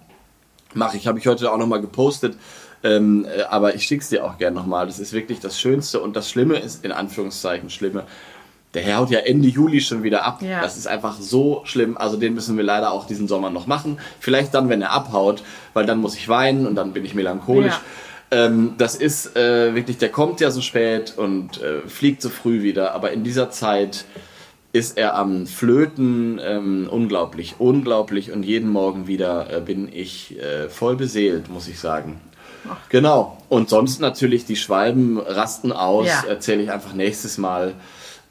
Mache ich. Habe ich heute auch nochmal gepostet. Ähm, äh, aber ich schicke es dir auch gerne nochmal. Das ist wirklich das Schönste und das Schlimme ist, in Anführungszeichen, Schlimme. Der Herr haut ja Ende Juli schon wieder ab. Ja. Das ist einfach so schlimm. Also den müssen wir leider auch diesen Sommer noch machen. Vielleicht dann, wenn er abhaut, weil dann muss ich weinen und dann bin ich melancholisch. Ja. Ähm, das ist äh, wirklich, der kommt ja so spät und äh, fliegt so früh wieder, aber in dieser Zeit ist er am Flöten ähm, unglaublich, unglaublich und jeden Morgen wieder äh, bin ich äh, voll beseelt, muss ich sagen. Ach. Genau. Und sonst natürlich die Schwalben rasten aus, ja. erzähle ich einfach nächstes Mal.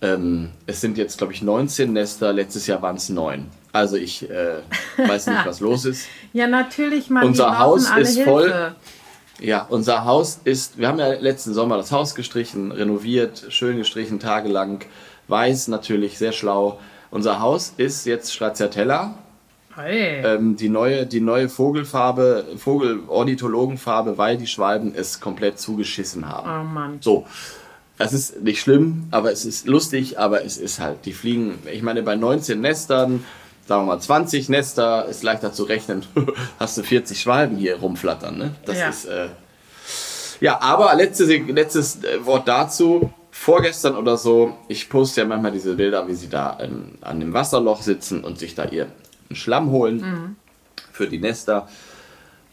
Ähm, es sind jetzt, glaube ich, 19 Nester, letztes Jahr waren es 9. Also ich äh, weiß nicht, was los ist. Ja, natürlich, man. Unser Haus ist Hilfe. Ja, unser Haus ist, wir haben ja letzten Sommer das Haus gestrichen, renoviert, schön gestrichen, tagelang. Weiß natürlich, sehr schlau. Unser Haus ist jetzt Stracciatella. Hey. Ähm, die, neue, die neue Vogelfarbe, Vogel-Ornithologenfarbe, weil die Schwalben es komplett zugeschissen haben. Oh Mann. So. Es ist nicht schlimm, aber es ist lustig, aber es ist halt, die fliegen, ich meine, bei 19 Nestern, sagen wir mal 20 Nester, ist leichter zu rechnen, hast du 40 Schwalben hier rumflattern. Ne? Das ja. ist. Äh, ja, aber letzte, letztes äh, Wort dazu. Vorgestern oder so, ich poste ja manchmal diese Bilder, wie sie da ähm, an dem Wasserloch sitzen und sich da ihren Schlamm holen mhm. für die Nester.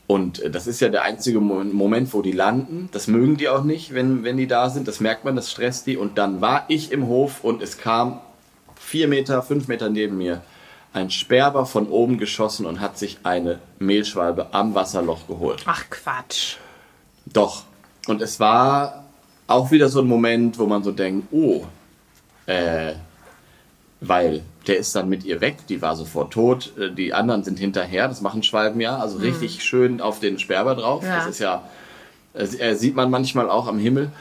Und äh, das ist ja der einzige Moment, wo die landen. Das mögen die auch nicht, wenn, wenn die da sind. Das merkt man, das stresst die. Und dann war ich im Hof und es kam vier Meter, fünf Meter neben mir ein Sperber von oben geschossen und hat sich eine Mehlschwalbe am Wasserloch geholt. Ach Quatsch. Doch. Und es war auch wieder so ein Moment, wo man so denkt, oh, äh, weil der ist dann mit ihr weg, die war sofort tot, äh, die anderen sind hinterher, das machen Schwalben ja, also hm. richtig schön auf den Sperber drauf. Ja. Das ist ja, äh, sieht man manchmal auch am Himmel.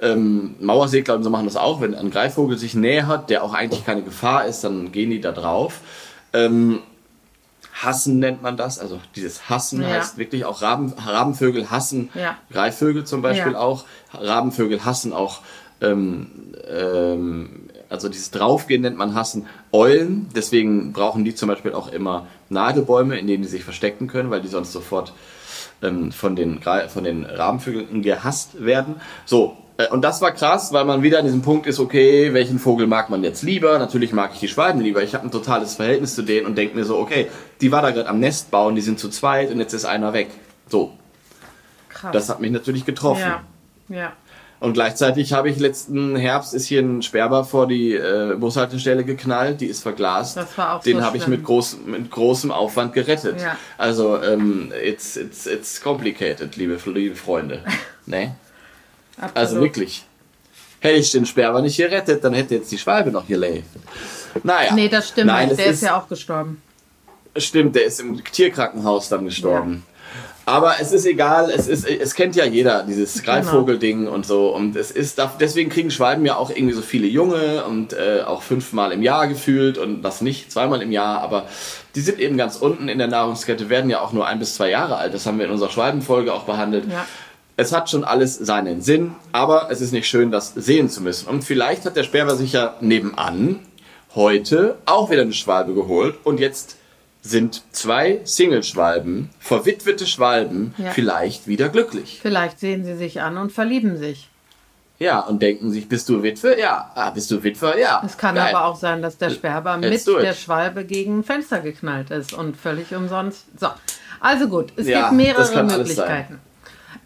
Ähm, Mauersegler und so machen das auch, wenn ein Greifvogel sich nähert, der auch eigentlich keine Gefahr ist, dann gehen die da drauf. Ähm, Hassen nennt man das, also dieses Hassen ja. heißt wirklich auch Raben, Rabenvögel hassen ja. Greifvögel zum Beispiel ja. auch. Rabenvögel hassen auch, ähm, ähm, also dieses Draufgehen nennt man Hassen. Eulen, deswegen brauchen die zum Beispiel auch immer Nadelbäume, in denen die sich verstecken können, weil die sonst sofort ähm, von, den, von den Rabenvögeln gehasst werden. So, und das war krass, weil man wieder an diesem Punkt ist, okay, welchen Vogel mag man jetzt lieber? Natürlich mag ich die Schwalben lieber. Ich habe ein totales Verhältnis zu denen und denke mir so, okay, die war da gerade am Nest bauen, die sind zu zweit und jetzt ist einer weg. So. Krass. Das hat mich natürlich getroffen. Ja. ja. Und gleichzeitig habe ich letzten Herbst ist hier ein Sperber vor die äh, Bushaltestelle geknallt, die ist verglast. Das war auch Den so habe ich mit, groß, mit großem Aufwand gerettet. Ja. Also ähm, it's, it's, it's complicated, liebe, liebe Freunde. ne? Absolut. Also wirklich. Hätte ich den Sperber nicht gerettet, dann hätte jetzt die Schwalbe noch gelebt. Naja. Nee, das stimmt. Nein, nicht. der ist, ja auch gestorben. Stimmt, der ist im Tierkrankenhaus dann gestorben. Aber es ist egal, es, ist, es kennt ja jeder, dieses Greifvogelding und so. Und es ist, deswegen kriegen Schwalben ja auch irgendwie so viele Junge und äh, auch fünfmal im Jahr gefühlt und das nicht zweimal im Jahr. Aber die sind eben ganz unten in der Nahrungskette, werden ja auch nur ein bis zwei Jahre alt. Das haben wir in unserer Schwalbenfolge auch behandelt. Ja. Es hat schon alles seinen Sinn, aber es ist nicht schön, das sehen zu müssen. Und vielleicht hat der Sperber sich ja nebenan heute auch wieder eine Schwalbe geholt und jetzt sind zwei Single-Schwalben, verwitwete Schwalben, Ja. vielleicht wieder glücklich. Vielleicht sehen sie sich an und verlieben sich. Ja, und denken sich, bist du Witwe? Ja. Ah, bist du Witwer? Ja. Es kann Geil. aber auch sein, dass der Sperber mit der Schwalbe gegen ein Fenster geknallt ist und völlig umsonst. So, also gut, es Ja, gibt mehrere Möglichkeiten.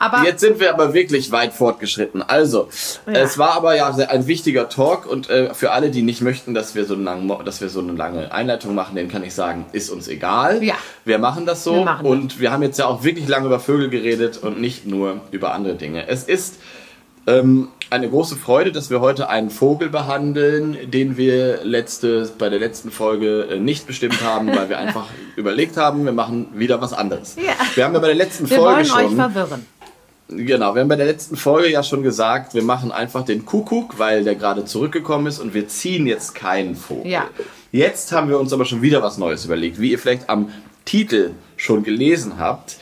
Aber Jetzt sind wir aber wirklich weit fortgeschritten. Also, Ja. es war aber ja ein wichtiger Talk und äh, für alle, die nicht möchten, dass wir, so lang, dass wir so eine lange Einleitung machen, denen kann ich sagen, ist uns egal. Ja. Wir machen das so Wir machen das. und wir haben jetzt ja auch wirklich lange über Vögel geredet und nicht nur über andere Dinge. Es ist ähm, eine große Freude, dass wir heute einen Vogel behandeln, den wir letzte, bei der letzten Folge äh, nicht bestimmt haben, weil wir einfach überlegt haben, wir machen wieder was anderes. Ja. Wir haben ja bei der letzten wir Folge schon euch verwirren. Genau, wir haben bei der letzten Folge ja schon gesagt, wir machen einfach den Kuckuck, weil der gerade zurückgekommen ist und wir ziehen jetzt keinen Vogel. Ja. Jetzt haben wir uns aber schon wieder was Neues überlegt, wie ihr vielleicht am Titel schon gelesen habt.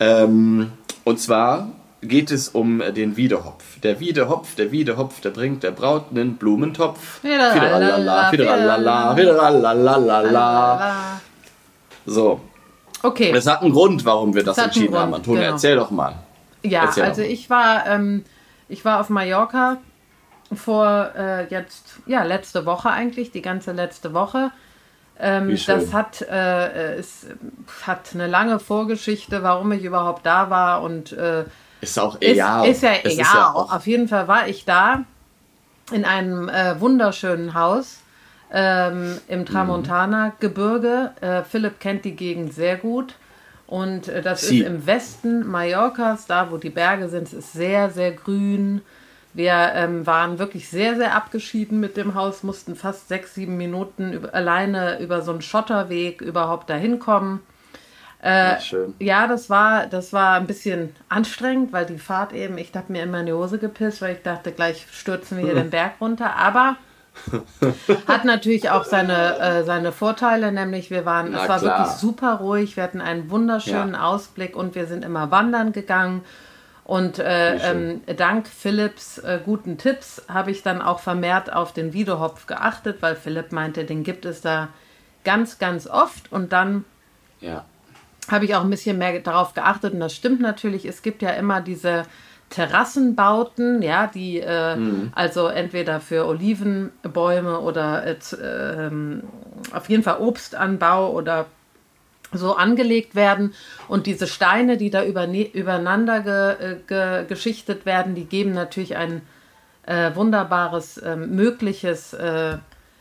Ähm, und zwar geht es um den Wiedehopf. Der Wiedehopf, der Wiedehopf, der bringt der Braut einen Blumentopf. Fideralala, Fideralala, fideralala. So, Okay. es hat einen Grund, warum wir das entschieden haben. Antonia, genau. erzähl doch mal. Ja, Erzähl also mal. ich war, ähm, ich war auf Mallorca vor äh, jetzt, ja, letzte Woche eigentlich, die ganze letzte Woche. Ähm, das hat, äh, es hat eine lange Vorgeschichte, warum ich überhaupt da war und äh, Ist auch ist, egal. ist ja Es egal. auch- Auf jeden Fall war ich da in einem äh, wunderschönen Haus ähm, im Tramontana-Gebirge. Äh, Philipp kennt die Gegend sehr gut. Und äh, das Sie. ist im Westen Mallorcas, da wo die Berge sind. Es ist sehr, sehr grün. Wir ähm, waren wirklich sehr, sehr abgeschieden mit dem Haus, mussten fast sechs, sieben Minuten über, alleine über so einen Schotterweg überhaupt dahin kommen. Ja, schön. Ja, das war, das war ein bisschen anstrengend, weil die Fahrt eben, ich habe mir immer in die Hose gepisst, weil ich dachte, gleich stürzen wir hier den Berg runter. Aber hat natürlich auch seine, äh, seine Vorteile, nämlich wir waren, Na es war klar. wirklich super ruhig, wir hatten einen wunderschönen Ja. Ausblick und wir sind immer wandern gegangen. Und äh, ähm, dank Philipps äh, guten Tipps habe ich dann auch vermehrt auf den Wiedehopf geachtet, weil Philipp meinte, den gibt es da ganz, ganz oft. Und dann Ja. habe ich auch ein bisschen mehr darauf geachtet und das stimmt natürlich. Es gibt ja immer diese Terrassenbauten, ja, die äh, also entweder für Olivenbäume oder äh, ähm, auf jeden Fall Obstanbau oder so angelegt werden. Und diese Steine, die da übereinander ge, äh, ge, geschichtet werden, die geben natürlich ein äh, wunderbares ähm, mögliches, äh,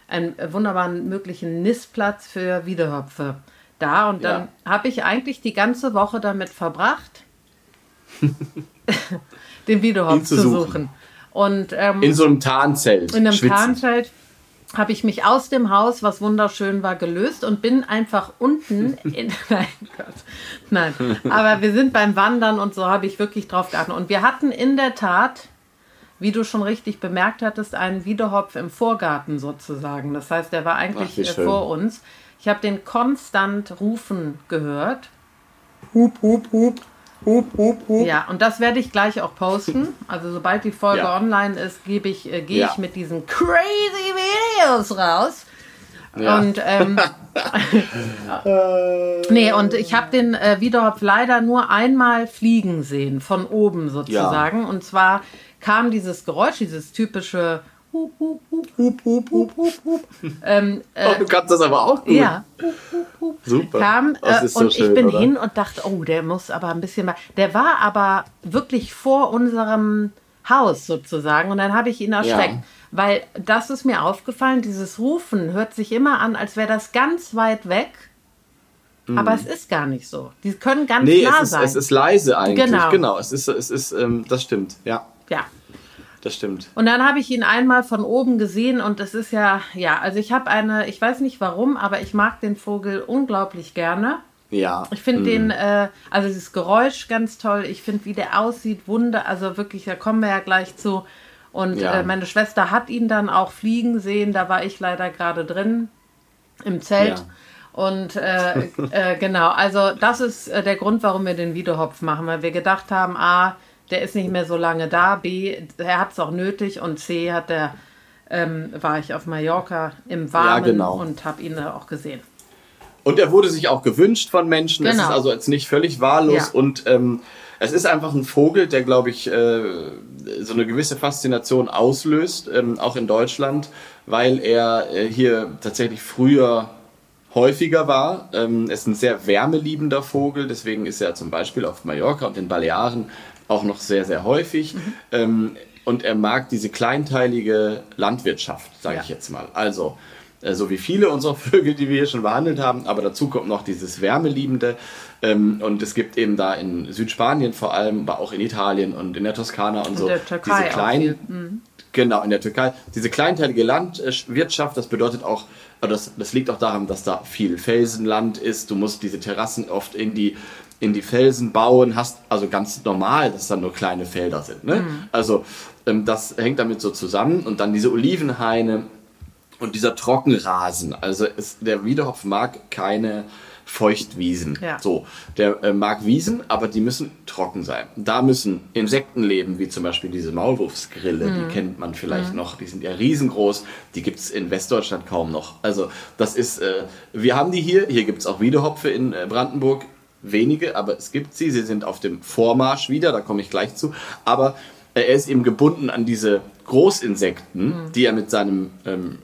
einen wunderbaren möglichen Nistplatz für Wiedehopfe da. Und dann habe ich eigentlich die ganze Woche damit verbracht, den Wiedehopf Ihn zu zu suchen. suchen. Und ähm, In so einem Tarnzelt. in einem schwitzen. Tarnzelt habe ich mich aus dem Haus, was wunderschön war, gelöst und bin einfach unten in. Nein, Gott. Nein. Aber wir sind beim Wandern und so habe ich wirklich drauf geachtet. Und wir hatten in der Tat, wie du schon richtig bemerkt hattest, einen Wiedehopf im Vorgarten sozusagen. Das heißt, der war eigentlich Ach, äh, vor uns. Ich habe den konstant rufen gehört. Hup, hup, hup. Hup, hup, hup. Ja, und das werde ich gleich auch posten. Also sobald die Folge Ja. online ist, gebe ich, äh, gehe Ja. ich mit diesen crazy Videos raus. Ja. Und ähm, nee, und ich habe den äh, Wiedehopf leider nur einmal fliegen sehen, von oben sozusagen. Und zwar kam dieses Geräusch, dieses typische Hup, hup, hup, hup, hup, hup, hup, hup. Ähm, äh, Oh, du kannst das aber auch gut. ja, Super. kam äh, so und schön, ich bin oder? hin und dachte, oh, der muss aber ein bisschen mal. Der war aber wirklich vor unserem Haus sozusagen und dann habe ich ihn erschreckt. Ja. Weil das ist mir aufgefallen, dieses Rufen hört sich immer an, als wäre das ganz weit weg. Aber es ist gar nicht so. Die können ganz Mhm. Nee, nah es ist, sein. es ist leise eigentlich. Genau. Genau, es ist, es ist, ähm, das stimmt, ja. ja. Das stimmt. Und dann habe ich ihn einmal von oben gesehen und das ist ja, ja, also ich habe eine, ich weiß nicht warum, aber ich mag den Vogel unglaublich gerne. Ja. Ich finde Mhm. den, äh, also dieses Geräusch ganz toll. Ich finde, wie der aussieht, Wunder. Also wirklich, da kommen wir ja gleich zu. Und Ja. äh, meine Schwester hat ihn dann auch fliegen sehen. Da war ich leider gerade drin im Zelt. Ja. Und äh, äh, genau, also das ist äh, der Grund, warum wir den Wiedehopf machen, weil wir gedacht haben, A, der ist nicht mehr so lange da, B, er hat es auch nötig und C, hat der, ähm, war ich auf Mallorca im Warmen genau. und habe ihn da auch gesehen. Und er wurde sich auch gewünscht von Menschen. Es Genau. ist also jetzt nicht völlig wahllos. Ja. Und ähm, es ist einfach ein Vogel, der, glaube ich, äh, so eine gewisse Faszination auslöst, ähm, auch in Deutschland, weil er äh, hier tatsächlich früher häufiger war. Ähm, er ist ein sehr wärmeliebender Vogel, deswegen ist er zum Beispiel auf Mallorca und den Balearen auch noch sehr, sehr häufig. Mhm. Ähm, und er mag diese kleinteilige Landwirtschaft, sage Ja. ich jetzt mal. Also, äh, so wie viele unserer Vögel, die wir hier schon behandelt haben, aber dazu kommt noch dieses Wärmeliebende. Ähm, und es gibt eben da in Südspanien vor allem, aber auch in Italien und in der Toskana und so der Türkei diese kleinen, Genau, in der Türkei. Diese kleinteilige Landwirtschaft, das bedeutet auch, oder das, das liegt auch daran, dass da viel Felsenland ist. Du musst diese Terrassen oft in die, in die Felsen bauen, hast also ganz normal, dass da nur kleine Felder sind. Ne? Also ähm, das hängt damit so zusammen. Und dann diese Olivenhaine und dieser Trockenrasen. Also es, der Wiedehopf mag keine Feuchtwiesen. Ja. So, der äh, mag Wiesen, aber die müssen trocken sein. Da müssen Insekten leben, wie zum Beispiel diese Maulwurfsgrille, Mhm. die kennt man vielleicht noch. Die sind ja riesengroß, die gibt es in Westdeutschland kaum noch. Also das ist, äh, wir haben die hier, hier gibt es auch Wiedehopfe in äh, Brandenburg. Wenige, aber es gibt sie. Sie sind auf dem Vormarsch wieder, da komme ich gleich zu. Aber er ist eben gebunden an diese Großinsekten, Mhm. die er mit seinem ähm,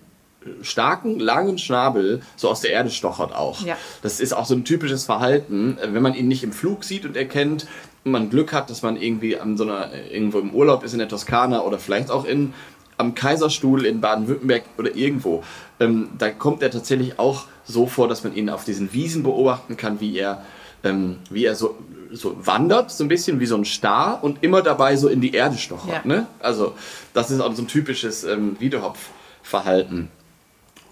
starken, langen Schnabel so aus der Erde stochert auch. Ja. Das ist auch so ein typisches Verhalten, wenn man ihn nicht im Flug sieht und erkennt, und man Glück hat, dass man irgendwie an so einer, irgendwo im Urlaub ist in der Toskana oder vielleicht auch in, am Kaiserstuhl in Baden-Württemberg oder irgendwo, ähm, da kommt er tatsächlich auch so vor, dass man ihn auf diesen Wiesen beobachten kann, wie er, ähm, wie er so, so wandert, so ein bisschen wie so ein Star und immer dabei so in die Erde stochert. Ja. Ne? Also das ist auch so ein typisches ähm, Wiedehopf-Verhalten.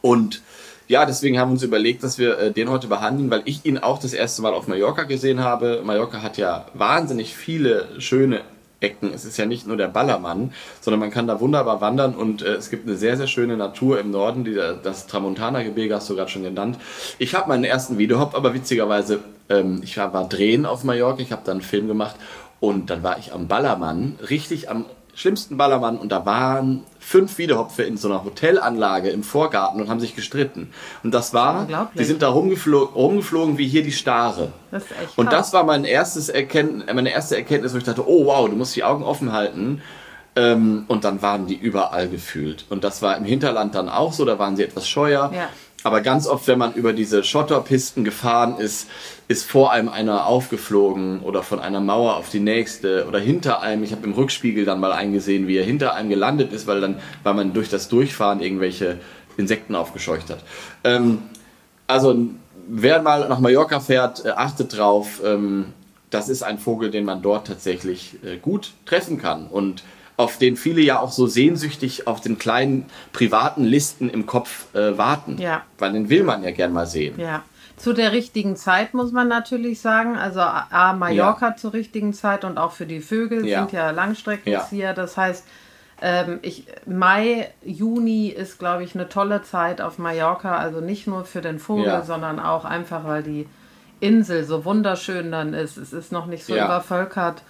Und ja, deswegen haben wir uns überlegt, dass wir äh, den heute behandeln, weil ich ihn auch das erste Mal auf Mallorca gesehen habe. Mallorca hat ja wahnsinnig viele schöne Ecken. Es ist ja nicht nur der Ballermann, sondern man kann da wunderbar wandern und äh, es gibt eine sehr, sehr schöne Natur im Norden. Die, das Tramontana-Gebirge hast du gerade schon genannt. Ich habe meinen ersten Videohop, aber witzigerweise, ähm, ich war, war drehen auf Mallorca, ich habe da einen Film gemacht und dann war ich am Ballermann, richtig am schlimmsten Ballermann und da waren fünf Wiedehopfe in so einer Hotelanlage im Vorgarten und haben sich gestritten. Und das war, Unglaublich. die sind da rumgeflogen, rumgeflogen wie hier die Stare. Das ist echt Und das war mein erstes Erkennt meine erste Erkenntnis, wo ich dachte, oh wow, du musst die Augen offen halten. Ähm, und dann waren die überall gefühlt. Und das war im Hinterland dann auch so, da waren sie etwas scheuer. Ja. Aber ganz oft, wenn man über diese Schotterpisten gefahren ist, ist vor einem einer aufgeflogen oder von einer Mauer auf die nächste oder hinter einem. Ich habe im Rückspiegel dann mal eingesehen, wie er hinter einem gelandet ist, weil dann, weil man durch das Durchfahren irgendwelche Insekten aufgescheucht hat. Ähm, also wer mal nach Mallorca fährt, äh, achtet drauf. Ähm, das ist ein Vogel, den man dort tatsächlich äh, gut treffen kann und auf den viele ja auch so sehnsüchtig auf den kleinen privaten Listen im Kopf äh, warten. Ja. Weil den will man ja gern mal sehen. Ja, zu der richtigen Zeit muss man natürlich sagen. Also A, Mallorca zur richtigen Zeit und auch für die Vögel Ja. sind ja Langstreckenzieher. Ja. Das heißt, ähm, ich, Mai, Juni ist, glaube ich, eine tolle Zeit auf Mallorca. Also nicht nur für den Vogel, Ja. sondern auch einfach, weil die Insel so wunderschön dann ist. Es ist noch nicht so Ja. übervölkert.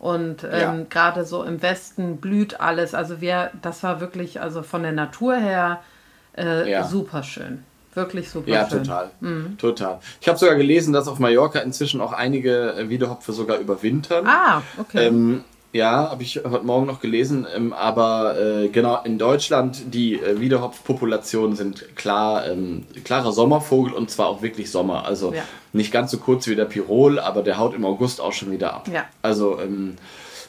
Und ähm, Ja. gerade so im Westen blüht alles. Also wir, das war wirklich, also von der Natur her äh, Ja. super schön. Wirklich super Ja, schön. total. Mhm. Total. Ich habe sogar gelesen, dass auf Mallorca inzwischen auch einige äh, Wiedehopfe sogar überwintern. Ah, okay. Ähm, ja, habe ich heute Morgen noch gelesen. Ähm, aber äh, genau in Deutschland, die äh, Wiedehopfpopulationen sind klar, ähm, klarer Sommervogel und zwar auch wirklich Sommer. Also Ja. nicht ganz so kurz wie der Pirol, aber der haut im August auch schon wieder ab. Ja. Also ähm,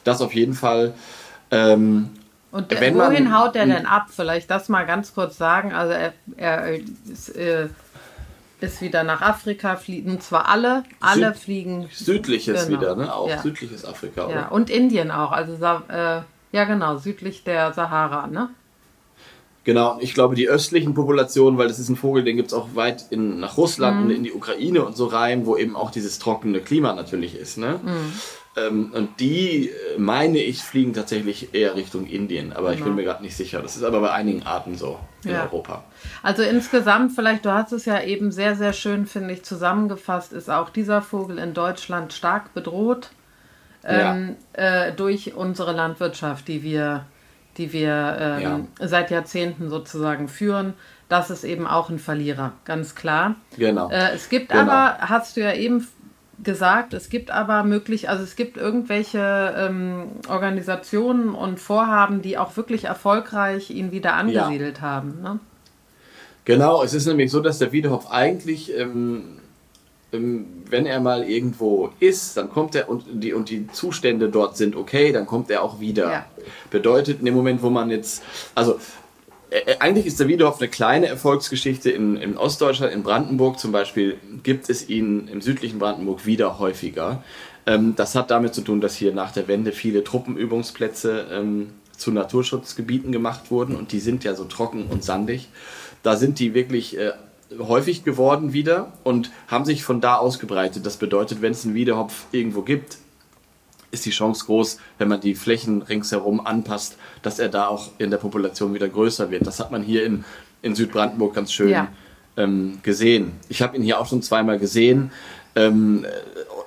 das auf jeden Fall. Ähm, Und äh, wenn man- wohin haut er denn ab? Vielleicht das mal ganz kurz sagen. Also er, er ist, äh, ist wieder nach Afrika, fliegen zwar alle, alle Süd- fliegen. südliches Genau. wieder, ne? Auch Ja. südliches Afrika. Ja, oder? und Indien auch. Also äh, Ja, genau, südlich der Sahara, ne? Genau, ich glaube, die östlichen Populationen, weil das ist ein Vogel, den gibt es auch weit in, nach Russland Mhm. und in die Ukraine und so rein, wo eben auch dieses trockene Klima natürlich ist. Ne? Mhm. Ähm, und die, äh, meine ich, fliegen tatsächlich eher Richtung Indien, aber ich bin mir gerade nicht sicher. Das ist aber bei einigen Arten so in Genau. Ja. Europa. Also insgesamt, vielleicht, du hast es ja eben sehr, sehr schön, finde ich, zusammengefasst, ist auch dieser Vogel in Deutschland stark bedroht ähm, äh, durch unsere Landwirtschaft, die wir, die wir ähm, seit Jahrzehnten sozusagen führen. Das ist eben auch ein Verlierer, ganz klar. Genau. Äh, es gibt Genau. aber, hast du ja eben gesagt, es gibt aber möglich, also es gibt irgendwelche ähm, Organisationen und Vorhaben, die auch wirklich erfolgreich ihn wieder angesiedelt haben. Ne? Genau, es ist nämlich so, dass der Wiedehopf eigentlich, ähm, ähm, wenn er mal irgendwo ist, dann kommt er und die, und die Zustände dort sind okay, dann kommt er auch wieder. Ja. Bedeutet, in dem Moment, wo man jetzt, also eigentlich ist der Wiedehopf eine kleine Erfolgsgeschichte. In, in Ostdeutschland, in Brandenburg zum Beispiel, gibt es ihn im südlichen Brandenburg wieder häufiger. Ähm, das hat damit zu tun, dass hier nach der Wende viele Truppenübungsplätze ähm, zu Naturschutzgebieten gemacht wurden und die sind ja so trocken und sandig. Da sind die wirklich äh, häufig geworden wieder und haben sich von da ausgebreitet. Das bedeutet, wenn es einen Wiedehopf irgendwo gibt, ist die Chance groß, wenn man die Flächen ringsherum anpasst, dass er da auch in der Population wieder größer wird. Das hat man hier in, in Südbrandenburg ganz schön Ja. ähm, gesehen. Ich habe ihn hier auch schon zweimal gesehen. Ähm,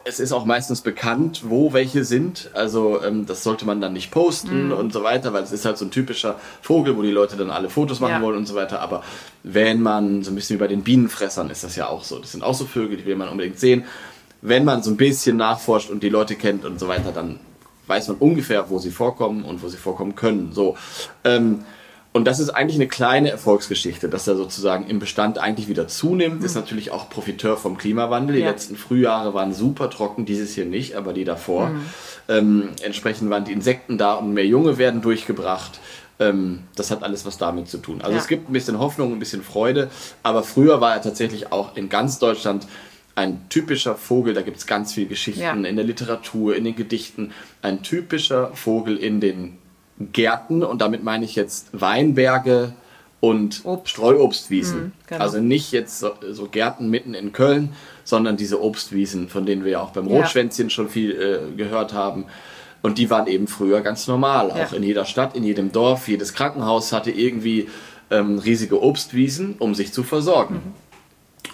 es ist auch meistens bekannt, wo welche sind. Also ähm, das sollte man dann nicht posten und so weiter, weil es ist halt so ein typischer Vogel, wo die Leute dann alle Fotos machen Ja. wollen und so weiter. Aber wenn man so ein bisschen wie bei den Bienenfressern ist das ja auch so. Das sind auch so Vögel, die will man unbedingt sehen. Wenn man so ein bisschen nachforscht und die Leute kennt und so weiter, dann weiß man ungefähr, wo sie vorkommen und wo sie vorkommen können. So. Ähm, und das ist eigentlich eine kleine Erfolgsgeschichte, dass er sozusagen im Bestand eigentlich wieder zunimmt. Ist natürlich auch Profiteur vom Klimawandel. Die Ja. letzten Frühjahre waren super trocken, dieses hier nicht, aber die davor. Ähm, entsprechend waren die Insekten da und mehr Junge werden durchgebracht. Ähm, das hat alles was damit zu tun. Also Ja. es gibt ein bisschen Hoffnung, ein bisschen Freude, aber früher war er tatsächlich auch in ganz Deutschland ein typischer Vogel, da gibt es ganz viele Geschichten Ja. in der Literatur, in den Gedichten, ein typischer Vogel in den Gärten und damit meine ich jetzt Weinberge und Obst. Streuobstwiesen. Mhm, genau. Also nicht jetzt so, so Gärten mitten in Köln, sondern diese Obstwiesen, von denen wir ja auch beim Ja. Rotschwänzchen schon viel äh, gehört haben. Und die waren eben früher ganz normal. Auch Ja. in jeder Stadt, in jedem Dorf, jedes Krankenhaus hatte irgendwie ähm, riesige Obstwiesen, um sich zu versorgen.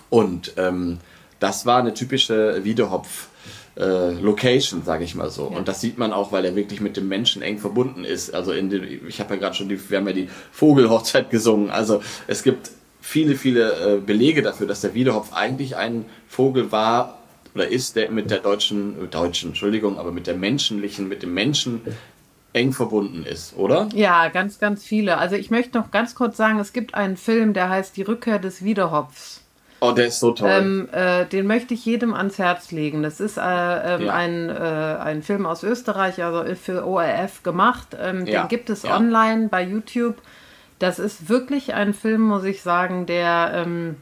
Und ähm, das war eine typische Wiedehopf. Äh, Location, sage ich mal so. Und das sieht man auch, weil er wirklich mit dem Menschen eng verbunden ist. Also in den, ich habe ja gerade schon die, wir haben ja die Vogelhochzeit gesungen. Also es gibt viele, viele äh, Belege dafür, dass der Wiedehopf eigentlich ein Vogel war oder ist, der mit der deutschen, deutschen, Entschuldigung, aber mit der menschlichen, mit dem Menschen eng verbunden ist, oder? Ja, ganz, ganz viele. Also ich möchte noch ganz kurz sagen, es gibt einen Film, der heißt Die Rückkehr des Wiederhopfs. Oh, der ist so toll. Ähm, äh, den möchte ich jedem ans Herz legen. Das ist äh, ähm, Ja. ein, äh, ein Film aus Österreich, also für ORF gemacht. Ähm, Ja, Den gibt es ja. online bei YouTube. Das ist wirklich ein Film, muss ich sagen, der ähm,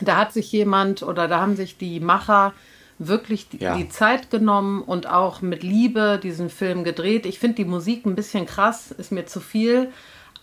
da hat sich jemand oder da haben sich die Macher wirklich die, die Zeit genommen und auch mit Liebe diesen Film gedreht. Ich finde die Musik ein bisschen krass, ist mir zu viel.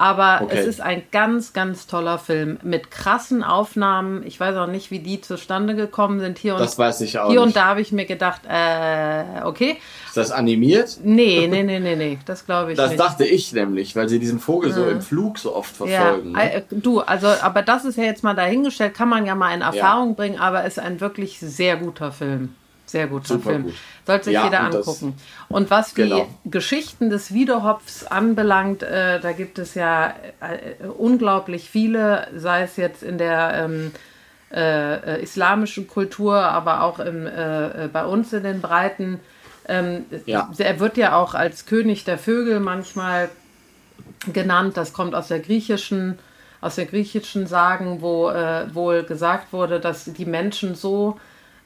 Aber Okay. es ist ein ganz, ganz toller Film mit krassen Aufnahmen. Ich weiß auch nicht, wie die zustande gekommen sind. Hier und, Das weiß ich auch hier und nicht. da habe ich mir gedacht, äh, okay. Ist das animiert? Nee, nee, nee, nee, nee, das glaube ich Das nicht. dachte ich nämlich, weil sie diesen Vogel so im Flug so oft Ja, verfolgen. ne? äh, du, also, aber das ist ja jetzt mal dahingestellt, kann man ja mal in Erfahrung bringen, aber ist ein wirklich sehr guter Film. Sehr guter Super Film. gut. Sollte sich Ja, jeder und das- angucken. Und was die Genau. Geschichten des Wiederhopfs anbelangt, äh, da gibt es ja äh, unglaublich viele, sei es jetzt in der ähm, äh, islamischen Kultur, aber auch im, äh, bei uns in den Breiten. Ähm, Ja. Er wird ja auch als König der Vögel manchmal genannt. Das kommt aus der griechischen, aus der griechischen Sagen, wo äh, wohl gesagt wurde, dass die Menschen so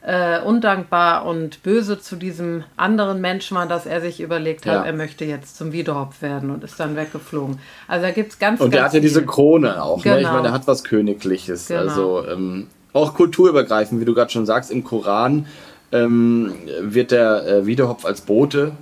äh, undankbar und böse zu diesem anderen Menschen waren, dass er sich überlegt hat, Ja. er möchte jetzt zum Wiederhopf werden und ist dann weggeflogen. Also da gibt es ganz, Und der ganz hat ja diese viel. Krone auch. Ne? Ich Genau. meine, der hat was Königliches. Genau. Also ähm, auch kulturübergreifend, wie du gerade schon sagst, im Koran ähm, wird der äh, Wiedehopf als Bote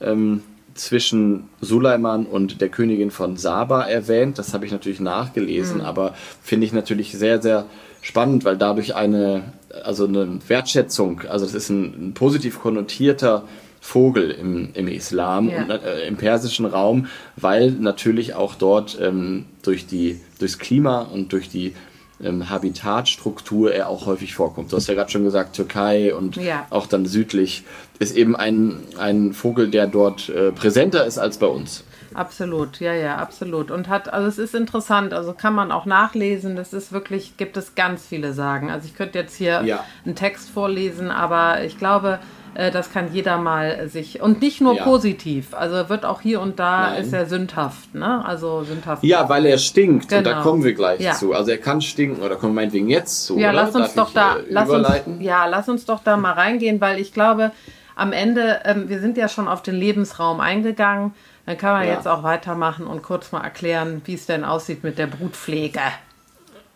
ähm, zwischen Suleiman und der Königin von Saba erwähnt. Das habe ich natürlich nachgelesen, mhm. aber finde ich natürlich sehr, sehr spannend, weil dadurch eine, also eine Wertschätzung, also das ist ein, ein positiv konnotierter Vogel im, im Islam ja. und äh, im persischen Raum, weil natürlich auch dort ähm, durch die, durchs Klima und durch die ähm, Habitatstruktur er auch häufig vorkommt. Du hast ja gerade schon gesagt, Türkei und ja. auch dann südlich ist eben ein, ein Vogel, der dort äh, präsenter ist als bei uns. Absolut, ja, ja, absolut. Und hat, also es ist interessant, also kann man auch nachlesen, das ist wirklich, gibt es ganz viele Sagen. Also ich könnte jetzt hier ja. einen Text vorlesen, aber ich glaube, äh, das kann jeder mal sich und nicht nur ja. positiv. Also wird auch hier und da Nein. ist er sündhaft, ne? Also sündhaft. Ja, weil er stinkt genau. und da genau. kommen wir gleich ja. zu. Also er kann stinken oder kommen wir meinetwegen jetzt zu. Ja, oder? lass uns Darf doch ich, da, äh, lass uns, ja, lass uns doch da mal reingehen, weil ich glaube, am Ende, ähm, wir sind ja schon auf den Lebensraum eingegangen. Dann kann man ja. jetzt auch weitermachen und kurz mal erklären, wie es denn aussieht mit der Brutpflege.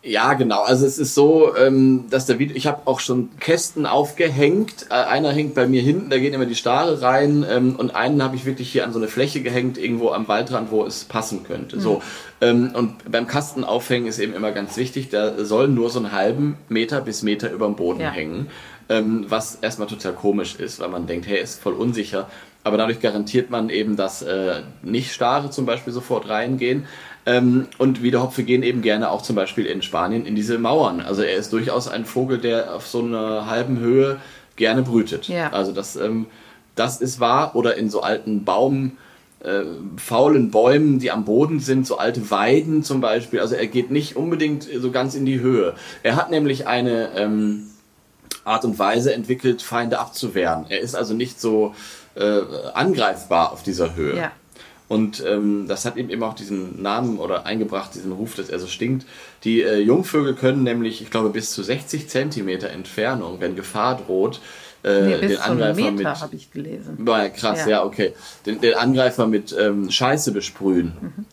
Ja, genau. Also es ist so, ähm, dass der Video, ich habe auch schon Kästen aufgehängt. Äh, einer hängt bei mir hinten, da gehen immer die Stare rein ähm, und einen habe ich wirklich hier an so eine Fläche gehängt, irgendwo am Waldrand, wo es passen könnte. Mhm. So ähm, und beim Kasten aufhängen ist eben immer ganz wichtig, der soll nur so einen halben Meter bis Meter über dem Boden ja. hängen, was erstmal total komisch ist, weil man denkt, hey, ist voll unsicher. Aber dadurch garantiert man eben, dass äh, nicht Stare zum Beispiel sofort reingehen. Ähm, und Wiedehopfe gehen eben gerne auch zum Beispiel in Spanien in diese Mauern. Also er ist durchaus ein Vogel, der auf so einer halben Höhe gerne brütet. Ja. Also das, ähm, das ist wahr. Oder in so alten Baum, äh, faulen Bäumen, die am Boden sind, so alte Weiden zum Beispiel. Also er geht nicht unbedingt so ganz in die Höhe. Er hat nämlich eine ähm, Art und Weise entwickelt, Feinde abzuwehren. Er ist also nicht so äh, angreifbar auf dieser Höhe. Ja. Und ähm, das hat ihm eben auch diesen Namen oder eingebracht, diesen Ruf, dass er so stinkt. Die äh, Jungvögel können nämlich, ich glaube, bis zu 60 Zentimeter Entfernung, wenn Gefahr droht, äh, nee, den Angreifer mit. habe ich gelesen. Boah, krass, ja, ja okay. Den, den, Angreifer mit ähm, Scheiße besprühen. Mhm.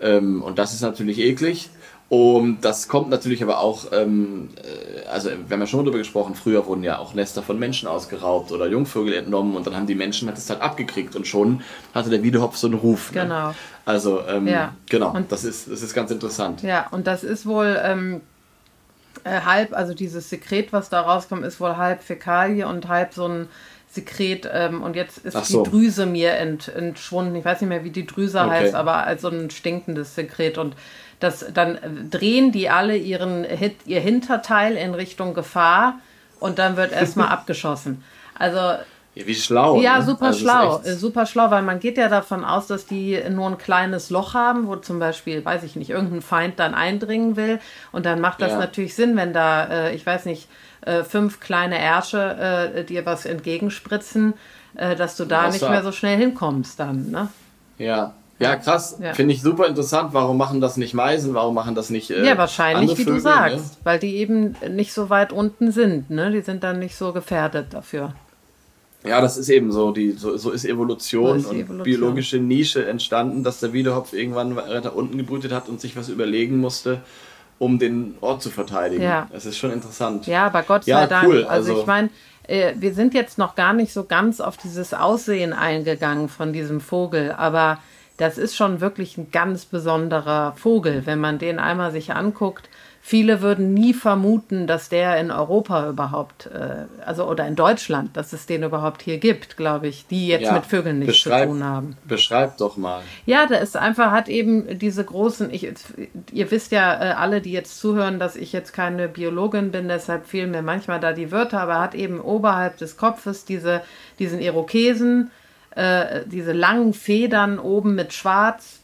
Ähm, und das ist natürlich eklig. Und das kommt natürlich aber auch, ähm, äh, also wir haben ja schon darüber gesprochen, früher wurden ja auch Nester von Menschen ausgeraubt oder Jungvögel entnommen und dann haben die Menschen halt das halt abgekriegt und schon hatte der Wiedehopf so einen Ruf. Ne? Genau. Ne? Also ähm, ja. genau, und, das, ist, das ist ganz interessant. Ja, und das ist wohl ähm, äh, halb, also dieses Sekret, was da rauskommt, ist wohl halb Fäkalie und halb so ein Sekret ähm, und jetzt ist so. die Drüse mir ent, entschwunden. Ich weiß nicht mehr, wie die Drüse okay. heißt, aber als so ein stinkendes Sekret und das, dann drehen die alle ihren, ihr Hinterteil in Richtung Gefahr und dann wird erstmal abgeschossen. Also ja, wie schlau. Ja, ne? super also schlau. Super schlau, weil man geht ja davon aus, dass die nur ein kleines Loch haben, wo zum Beispiel, weiß ich nicht, irgendein Feind dann eindringen will. Und dann macht das ja. natürlich Sinn, wenn da, äh, ich weiß nicht, äh, fünf kleine Ärsche äh, dir was entgegenspritzen, äh, dass du da nicht mehr so schnell hinkommst dann. Ne? Ja, ja, krass. Ja. Finde ich super interessant. Warum machen das nicht Meisen? Warum machen das nicht. Äh, ja, wahrscheinlich, wie Vögel, du sagst. Ne? Weil die eben nicht so weit unten sind. Ne? Die sind dann nicht so gefährdet dafür. Ja, das ist eben so. Die, so, so ist Evolution so ist und Evolution. biologische Nische entstanden, dass der Wiedehopf irgendwann weiter unten gebrütet hat und sich was überlegen musste, um den Ort zu verteidigen. Ja. Das ist schon interessant. Ja, aber Gott sei ja, Dank. Cool. Also, also ich meine, äh, wir sind jetzt noch gar nicht so ganz auf dieses Aussehen eingegangen von diesem Vogel, aber das ist schon wirklich ein ganz besonderer Vogel, wenn man den einmal sich anguckt. Viele würden nie vermuten, dass der in Europa überhaupt, äh, also oder in Deutschland, dass es den überhaupt hier gibt, glaube ich, die jetzt ja, mit Vögeln nichts zu tun haben. Beschreib doch mal. Ja, der ist einfach, hat eben diese großen, ich, ihr wisst ja äh, alle, die jetzt zuhören, dass ich jetzt keine Biologin bin, deshalb fehlen mir manchmal da die Wörter, aber er hat eben oberhalb des Kopfes diese, diesen Irokesen, äh, diese langen Federn oben mit Schwarz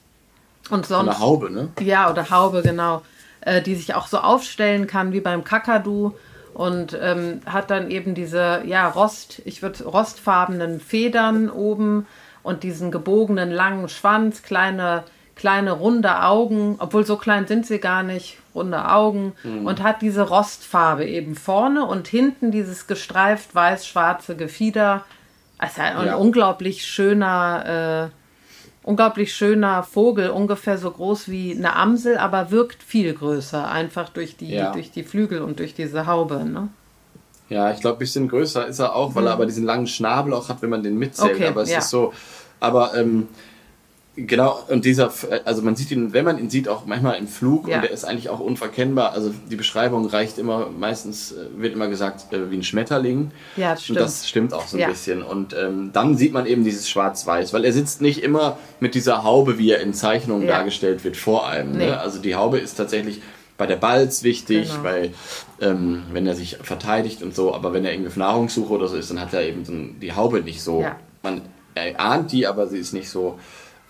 und sonst. Oder Haube, ne? Ja, oder Haube, genau. Äh, die sich auch so aufstellen kann wie beim Kakadu und ähm, hat dann eben diese, ja, Rost, ich würde rostfarbenen Federn oben und diesen gebogenen langen Schwanz, kleine, kleine runde Augen, obwohl so klein sind sie gar nicht, runde Augen mhm. und hat diese Rostfarbe eben vorne und hinten dieses gestreift weiß-schwarze Gefieder also ein ja. unglaublich schöner, äh, unglaublich schöner Vogel, ungefähr so groß wie eine Amsel, aber wirkt viel größer, einfach durch die, ja. durch die Flügel und durch diese Haube. Ne? Ja, ich glaube, ein bisschen größer ist er auch, weil mhm. er aber diesen langen Schnabel auch hat, wenn man den mitzählt. Okay, aber es ja. ist so, Aber ähm, Genau, und dieser, also man sieht ihn, wenn man ihn sieht, auch manchmal im Flug ja. und der ist eigentlich auch unverkennbar. Also die Beschreibung reicht immer, meistens äh, wird immer gesagt, äh, wie ein Schmetterling. Ja, das stimmt. Und das stimmt auch so ein ja. bisschen. Und ähm, dann sieht man eben dieses Schwarz-Weiß, weil er sitzt nicht immer mit dieser Haube, wie er in Zeichnungen ja. dargestellt wird, vor allem. Ne? Nee. Ne? Also die Haube ist tatsächlich bei der Balz wichtig, genau. weil ähm, wenn er sich verteidigt und so, aber wenn er irgendwie auf Nahrungssuche oder so ist, dann hat er eben so die Haube nicht so. Man erahnt die, aber sie ist nicht so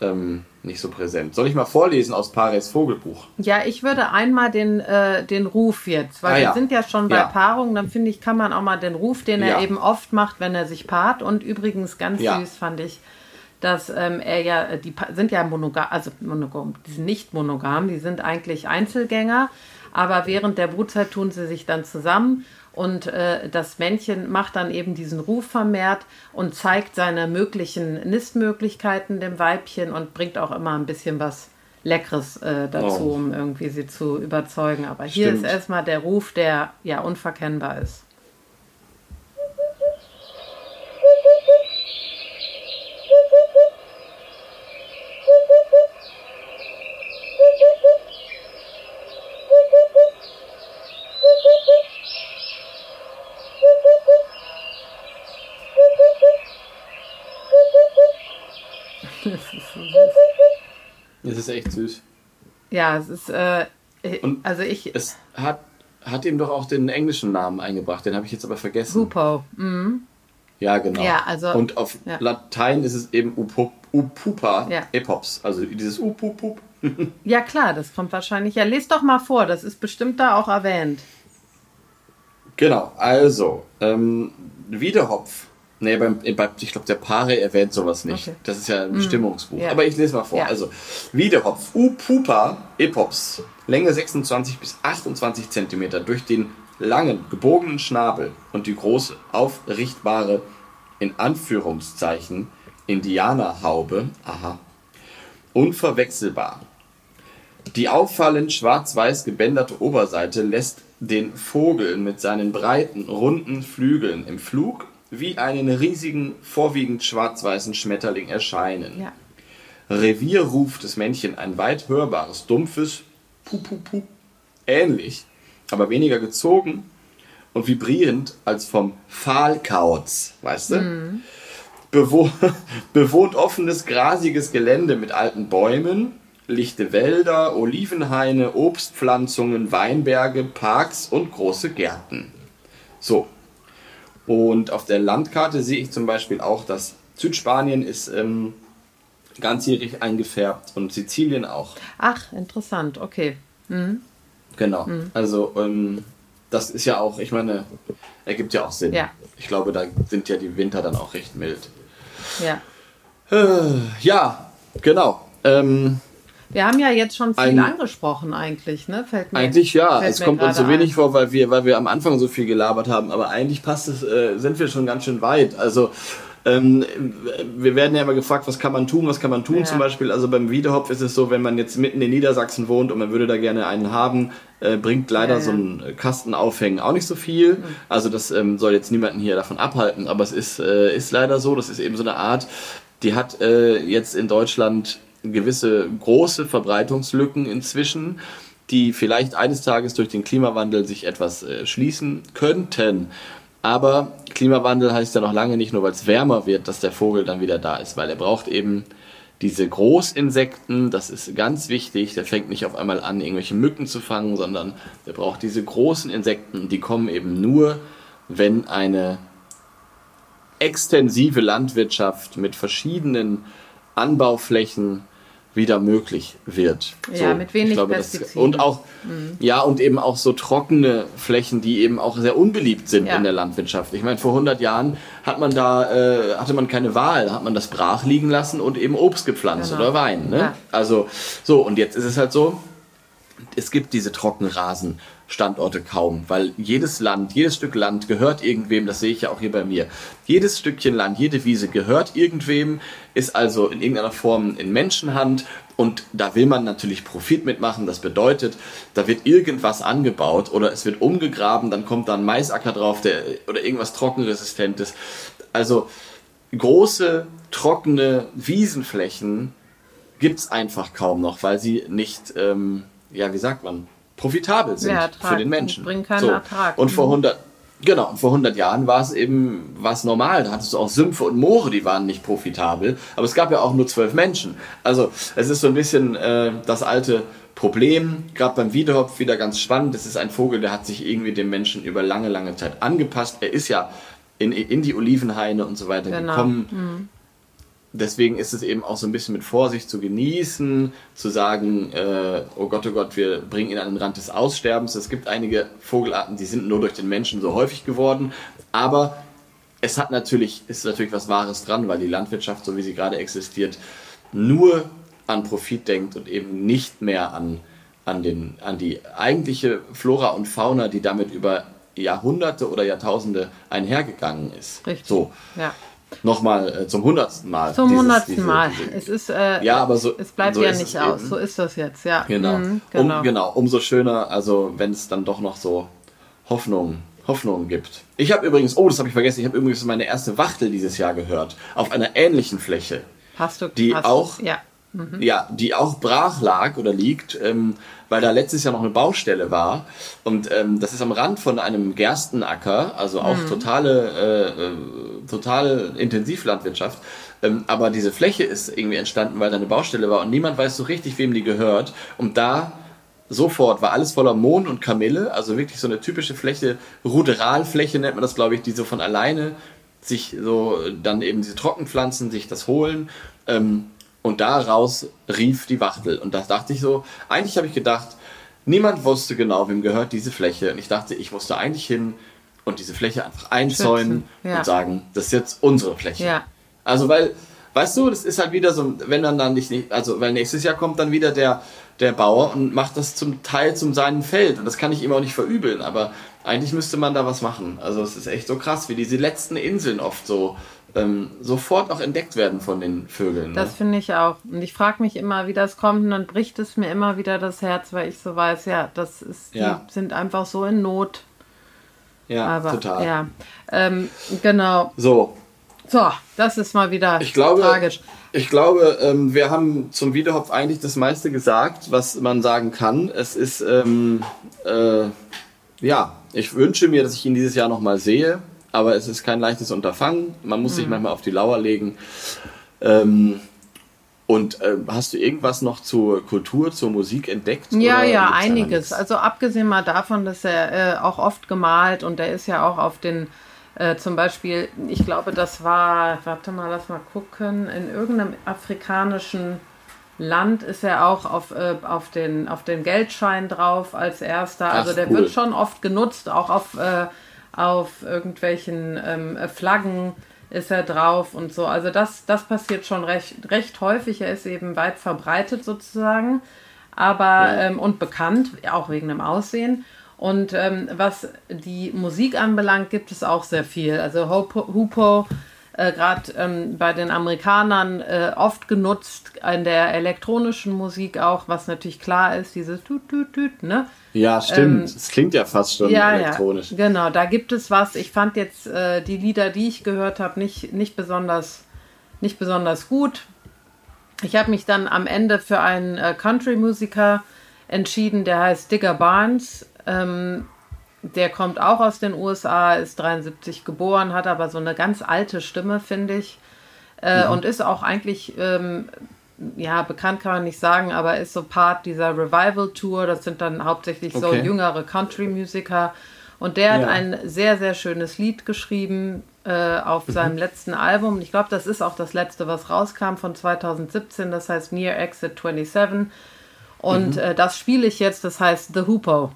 ähm, nicht so präsent. Soll ich mal vorlesen aus Pares Vogelbuch? Ja, ich würde einmal den, äh, den Ruf jetzt, weil ah, wir ja. sind ja schon bei ja. Paarungen, dann finde ich, kann man auch mal den Ruf, den er eben oft macht, wenn er sich paart. Und übrigens ganz süß fand ich, dass ähm, er ja, äh, die sind ja monogam, also monogam, die sind nicht monogam, die sind eigentlich Einzelgänger, aber während der Brutzeit tun sie sich dann zusammen und äh, das Männchen macht dann eben diesen Ruf vermehrt und zeigt seine möglichen Nistmöglichkeiten dem Weibchen und bringt auch immer ein bisschen was Leckeres äh, dazu, oh. um irgendwie sie zu überzeugen. Aber hier Stimmt. ist erstmal der Ruf, der ja unverkennbar ist. Das ist echt süß. Ja, es ist, äh, Und also ich. Es hat, hat ihm doch auch den englischen Namen eingebracht, den habe ich jetzt aber vergessen. Hupo. Mhm. Ja, genau. Ja, also, Und auf ja. Latein ist es eben Upup, Upupa ja. Epops, also dieses Upupup. ja, klar, das kommt wahrscheinlich. Ja, lest doch mal vor, das ist bestimmt da auch erwähnt. Genau, also, ähm, Wiederhopf Nee, beim, ich glaube, der Pare erwähnt sowas nicht. Okay. Das ist ja ein mm. Stimmungsbuch. Ja. Aber ich lese mal vor. Ja. Also, Wiedehopf, U-Pupa Epops, Länge 26 bis 28 Zentimeter, durch den langen, gebogenen Schnabel und die große, aufrichtbare, in Anführungszeichen, Indianerhaube, aha, unverwechselbar. Die auffallend schwarz-weiß gebänderte Oberseite lässt den Vogel mit seinen breiten, runden Flügeln im Flug wie einen riesigen, vorwiegend schwarz-weißen Schmetterling erscheinen. Ja. Revier ruft das Männchen ein weit hörbares, dumpfes Puh-Puh-Puh. Ähnlich, aber weniger gezogen und vibrierend als vom Pfahlkauz, weißt du? Mhm. Bewo bewohnt offenes, grasiges Gelände mit alten Bäumen, lichte Wälder, Olivenhaine, Obstpflanzungen, Weinberge, Parks und große Gärten. So, und auf der Landkarte sehe ich zum Beispiel auch, dass Südspanien ist ähm, ganzjährig eingefärbt und Sizilien auch. Ach, interessant, okay. Mhm. Genau. Mhm. Also ähm, das ist ja auch, ich meine, ergibt ja auch Sinn. Ja. Ich glaube, da sind ja die Winter dann auch recht mild. Ja. Äh, ja, genau. Ähm, wir haben ja jetzt schon viel ein, angesprochen eigentlich, ne? Fällt mir, eigentlich ja. Es kommt uns so wenig ein. vor, weil wir, weil wir am Anfang so viel gelabert haben. Aber eigentlich passt es, äh, sind wir schon ganz schön weit. Also ähm, wir werden ja immer gefragt, was kann man tun, was kann man tun ja. zum Beispiel. Also beim Wiedehopf ist es so, wenn man jetzt mitten in Niedersachsen wohnt und man würde da gerne einen haben, äh, bringt leider ja, so ein Kasten aufhängen auch nicht so viel. Mhm. Also das ähm, soll jetzt niemanden hier davon abhalten, aber es ist, äh, ist leider so, das ist eben so eine Art, die hat äh, jetzt in Deutschland gewisse große Verbreitungslücken inzwischen, die vielleicht eines Tages durch den Klimawandel sich etwas äh, schließen könnten. Aber Klimawandel heißt ja noch lange nicht nur, weil es wärmer wird, dass der Vogel dann wieder da ist, weil er braucht eben diese Großinsekten, das ist ganz wichtig, der fängt nicht auf einmal an, irgendwelche Mücken zu fangen, sondern der braucht diese großen Insekten, die kommen eben nur, wenn eine extensive Landwirtschaft mit verschiedenen Anbauflächen wieder möglich wird. Ja, so, mit wenig glaube, Pestiziden. und auch, mhm. ja, und eben auch so trockene Flächen, die eben auch sehr unbeliebt sind ja. in der Landwirtschaft. Ich meine, vor 100 Jahren hat man da, äh, hatte man keine Wahl, hat man das brach liegen lassen und eben Obst gepflanzt genau. oder Wein. Ne? Ja. Also, so, und jetzt ist es halt so, es gibt diese Trockenrasen Standorte kaum, weil jedes Land, jedes Stück Land gehört irgendwem, das sehe ich ja auch hier bei mir. Jedes Stückchen Land, jede Wiese gehört irgendwem, ist also in irgendeiner Form in Menschenhand und da will man natürlich Profit mitmachen. Das bedeutet, da wird irgendwas angebaut oder es wird umgegraben, dann kommt da ein Maisacker drauf der, oder irgendwas Trockenresistentes. Also große trockene Wiesenflächen gibt's einfach kaum noch, weil sie nicht, ähm, ja, wie sagt man, profitabel sind Ja, Ertrag. für den Menschen. Bringen keinen Ertrag. Und vor Mhm. 100, genau, und vor 100 Jahren war es eben was normal. Da hattest du auch Sümpfe und Moore, die waren nicht profitabel. Aber es gab ja auch nur zwölf Menschen. Also es ist so ein bisschen äh, das alte Problem, gerade beim Wiedehopf wieder ganz spannend. Das ist ein Vogel, der hat sich irgendwie dem Menschen über lange, lange Zeit angepasst. Er ist ja in, in die Olivenhaine und so weiter Genau. gekommen. Deswegen ist es eben auch so ein bisschen mit Vorsicht zu genießen, zu sagen, äh, oh Gott, oh Gott, wir bringen ihn an den Rand des Aussterbens. Es gibt einige Vogelarten, die sind nur durch den Menschen so häufig geworden, aber es hat natürlich, ist natürlich was Wahres dran, weil die Landwirtschaft, so wie sie gerade existiert, nur an Profit denkt und eben nicht mehr an, an, den, an die eigentliche Flora und Fauna, die damit über Jahrhunderte oder Jahrtausende einhergegangen ist. Richtig. So, Ja. Nochmal äh, zum hundertsten Mal. Zum hundertsten Mal. diese- Es ist, äh, Ja, aber so- es bleibt so ja nicht aus. eben. So ist das jetzt, ja. Genau. Mhm, genau. Um, genau, umso schöner, also wenn es dann doch noch so Hoffnung, Hoffnung gibt. Ich habe übrigens, oh, das habe ich vergessen, ich habe übrigens meine erste Wachtel dieses Jahr gehört, auf einer ähnlichen Fläche. Hast du Die hast auch- Du, ja. Ja, die auch brach lag oder liegt, ähm, weil da letztes Jahr noch eine Baustelle war. Und ähm, das ist am Rand von einem Gerstenacker, also auch totale, äh, äh, totale Intensivlandwirtschaft. Ähm, aber diese Fläche ist irgendwie entstanden, weil da eine Baustelle war und niemand weiß so richtig, wem die gehört. Und da sofort war alles voller Mohn und Kamille, also wirklich so eine typische Fläche, Ruderalfläche nennt man das, glaube ich, die so von alleine sich so dann eben diese Trockenpflanzen sich das holen. Ähm, und daraus rief die Wachtel. Und da dachte ich so, eigentlich habe ich gedacht, niemand wusste genau, wem gehört diese Fläche. Und ich dachte, ich musste eigentlich hin und diese Fläche einfach einzäunen ja. und sagen, das ist jetzt unsere Fläche. Ja. Also weil, weißt du, das ist halt wieder so, wenn dann dann nicht, nicht also weil nächstes Jahr kommt dann wieder der, der Bauer und macht das zum Teil zum seinen Feld. Und das kann ich ihm auch nicht verübeln, aber eigentlich müsste man da was machen. Also es ist echt so krass, wie diese letzten Inseln oft so ähm, sofort auch entdeckt werden von den Vögeln. Das ne? finde ich auch. Und ich frage mich immer, wie das kommt. Und dann bricht es mir immer wieder das Herz, weil ich so weiß, ja, das ist, Ja. die sind einfach so in Not. Ja, Aber total. ja, ähm, genau. So, So, das ist mal wieder ich glaube, tragisch. ich glaube, ähm, wir haben zum Wiederhopf eigentlich das meiste gesagt, was man sagen kann. Es ist, ähm, äh, ja, ich wünsche mir, dass ich ihn dieses Jahr nochmal sehe, aber es ist kein leichtes Unterfangen. Man muss sich Mhm. manchmal auf die Lauer legen. Ähm, und äh, hast du irgendwas noch zur Kultur, zur Musik entdeckt? Ja, ja, einiges. Also abgesehen mal davon, dass er äh, auch oft gemalt und er ist ja auch auf den, äh, zum Beispiel, ich glaube, das war, warte mal, lass mal gucken, in irgendeinem afrikanischen Land ist er auch auf, äh, auf, den, auf den Geldschein drauf als erster. Also Ach, der cool. wird schon oft genutzt, auch auf, äh, auf irgendwelchen ähm, äh, Flaggen ist er drauf und so. Also das, das passiert schon recht, recht häufig. Er ist eben weit verbreitet sozusagen, aber ähm, und bekannt, auch wegen dem Aussehen. Und ähm, was die Musik anbelangt, gibt es auch sehr viel. Also Hupo, Hupo äh, gerade ähm, bei den Amerikanern äh, oft genutzt, in der elektronischen Musik auch, was natürlich klar ist, dieses Tut, Tut, Tut, ne? Ja, stimmt. Es klingt ja fast schon ja, elektronisch. Ja, genau, da gibt es was. Ich fand jetzt äh, die Lieder, die ich gehört habe, nicht, nicht, besonders, nicht besonders gut. Ich habe mich dann am Ende für einen äh, Country-Musiker entschieden, der heißt Digger Barnes. Ähm, der kommt auch aus den USA, ist 73 geboren, hat aber so eine ganz alte Stimme, finde ich. Äh, Und ist auch eigentlich, ähm, ja, bekannt kann man nicht sagen, aber ist so Part dieser Revival-Tour. Das sind dann hauptsächlich so Okay. jüngere Country-Musiker. Und der hat Ja. ein sehr, sehr schönes Lied geschrieben äh, auf seinem letzten Album. Ich glaube, das ist auch das letzte, was rauskam von 2017. Das heißt Near Exit 27. Und äh, das spiele ich jetzt, das heißt The Hoopo.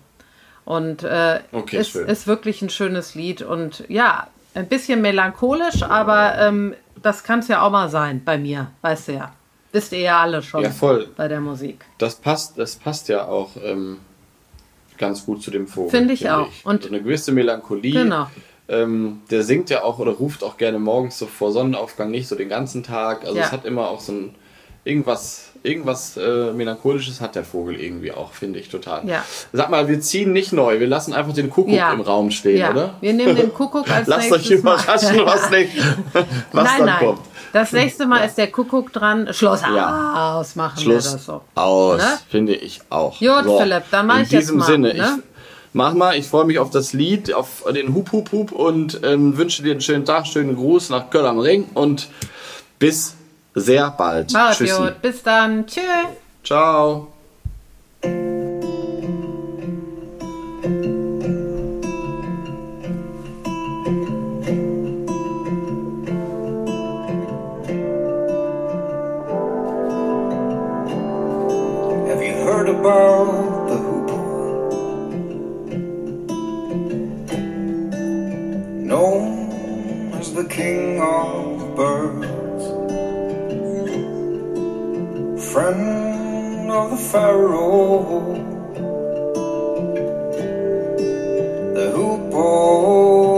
Und äh, Okay, ist, schön. ist wirklich ein schönes Lied. Und ja, ein bisschen melancholisch, aber ähm, das kann es ja auch mal sein bei mir, weißt du ja. Wisst ihr ja alle schon Ja, voll. bei der Musik. Das passt, das passt ja auch ähm, ganz gut zu dem Vogel. Finde ich auch. Und Und- eine gewisse Melancholie. Genau. Ähm, der singt ja auch oder ruft auch gerne morgens so vor Sonnenaufgang nicht so den ganzen Tag. Also Ja. es hat immer auch so ein irgendwas, irgendwas äh, Melancholisches hat der Vogel irgendwie auch, finde ich total. Ja. Sag mal, wir ziehen nicht neu, wir lassen einfach den Kuckuck Ja. im Raum stehen, Ja, oder? wir nehmen den Kuckuck als Lasst euch überraschen, Mal. was, nicht, was nein, dann nein. kommt. Das nächste Mal ist der Kuckuck dran. Schluss Ja. aus machen Schluss wir das so. aus, Ne? finde ich auch. Gut, Philipp, dann mach In ich jetzt diesem mal, Sinne, ne? ich mach mal, ich freue mich auf das Lied, auf den Hup Hup Hup und ähm, wünsche dir einen schönen Tag, schönen Gruß nach Köln am Ring und bis sehr bald. Mach's. Bis dann. Tschüss. Ciao. About the hoopoe? Known as the king of birds, friend of the pharaoh. The hoopoe.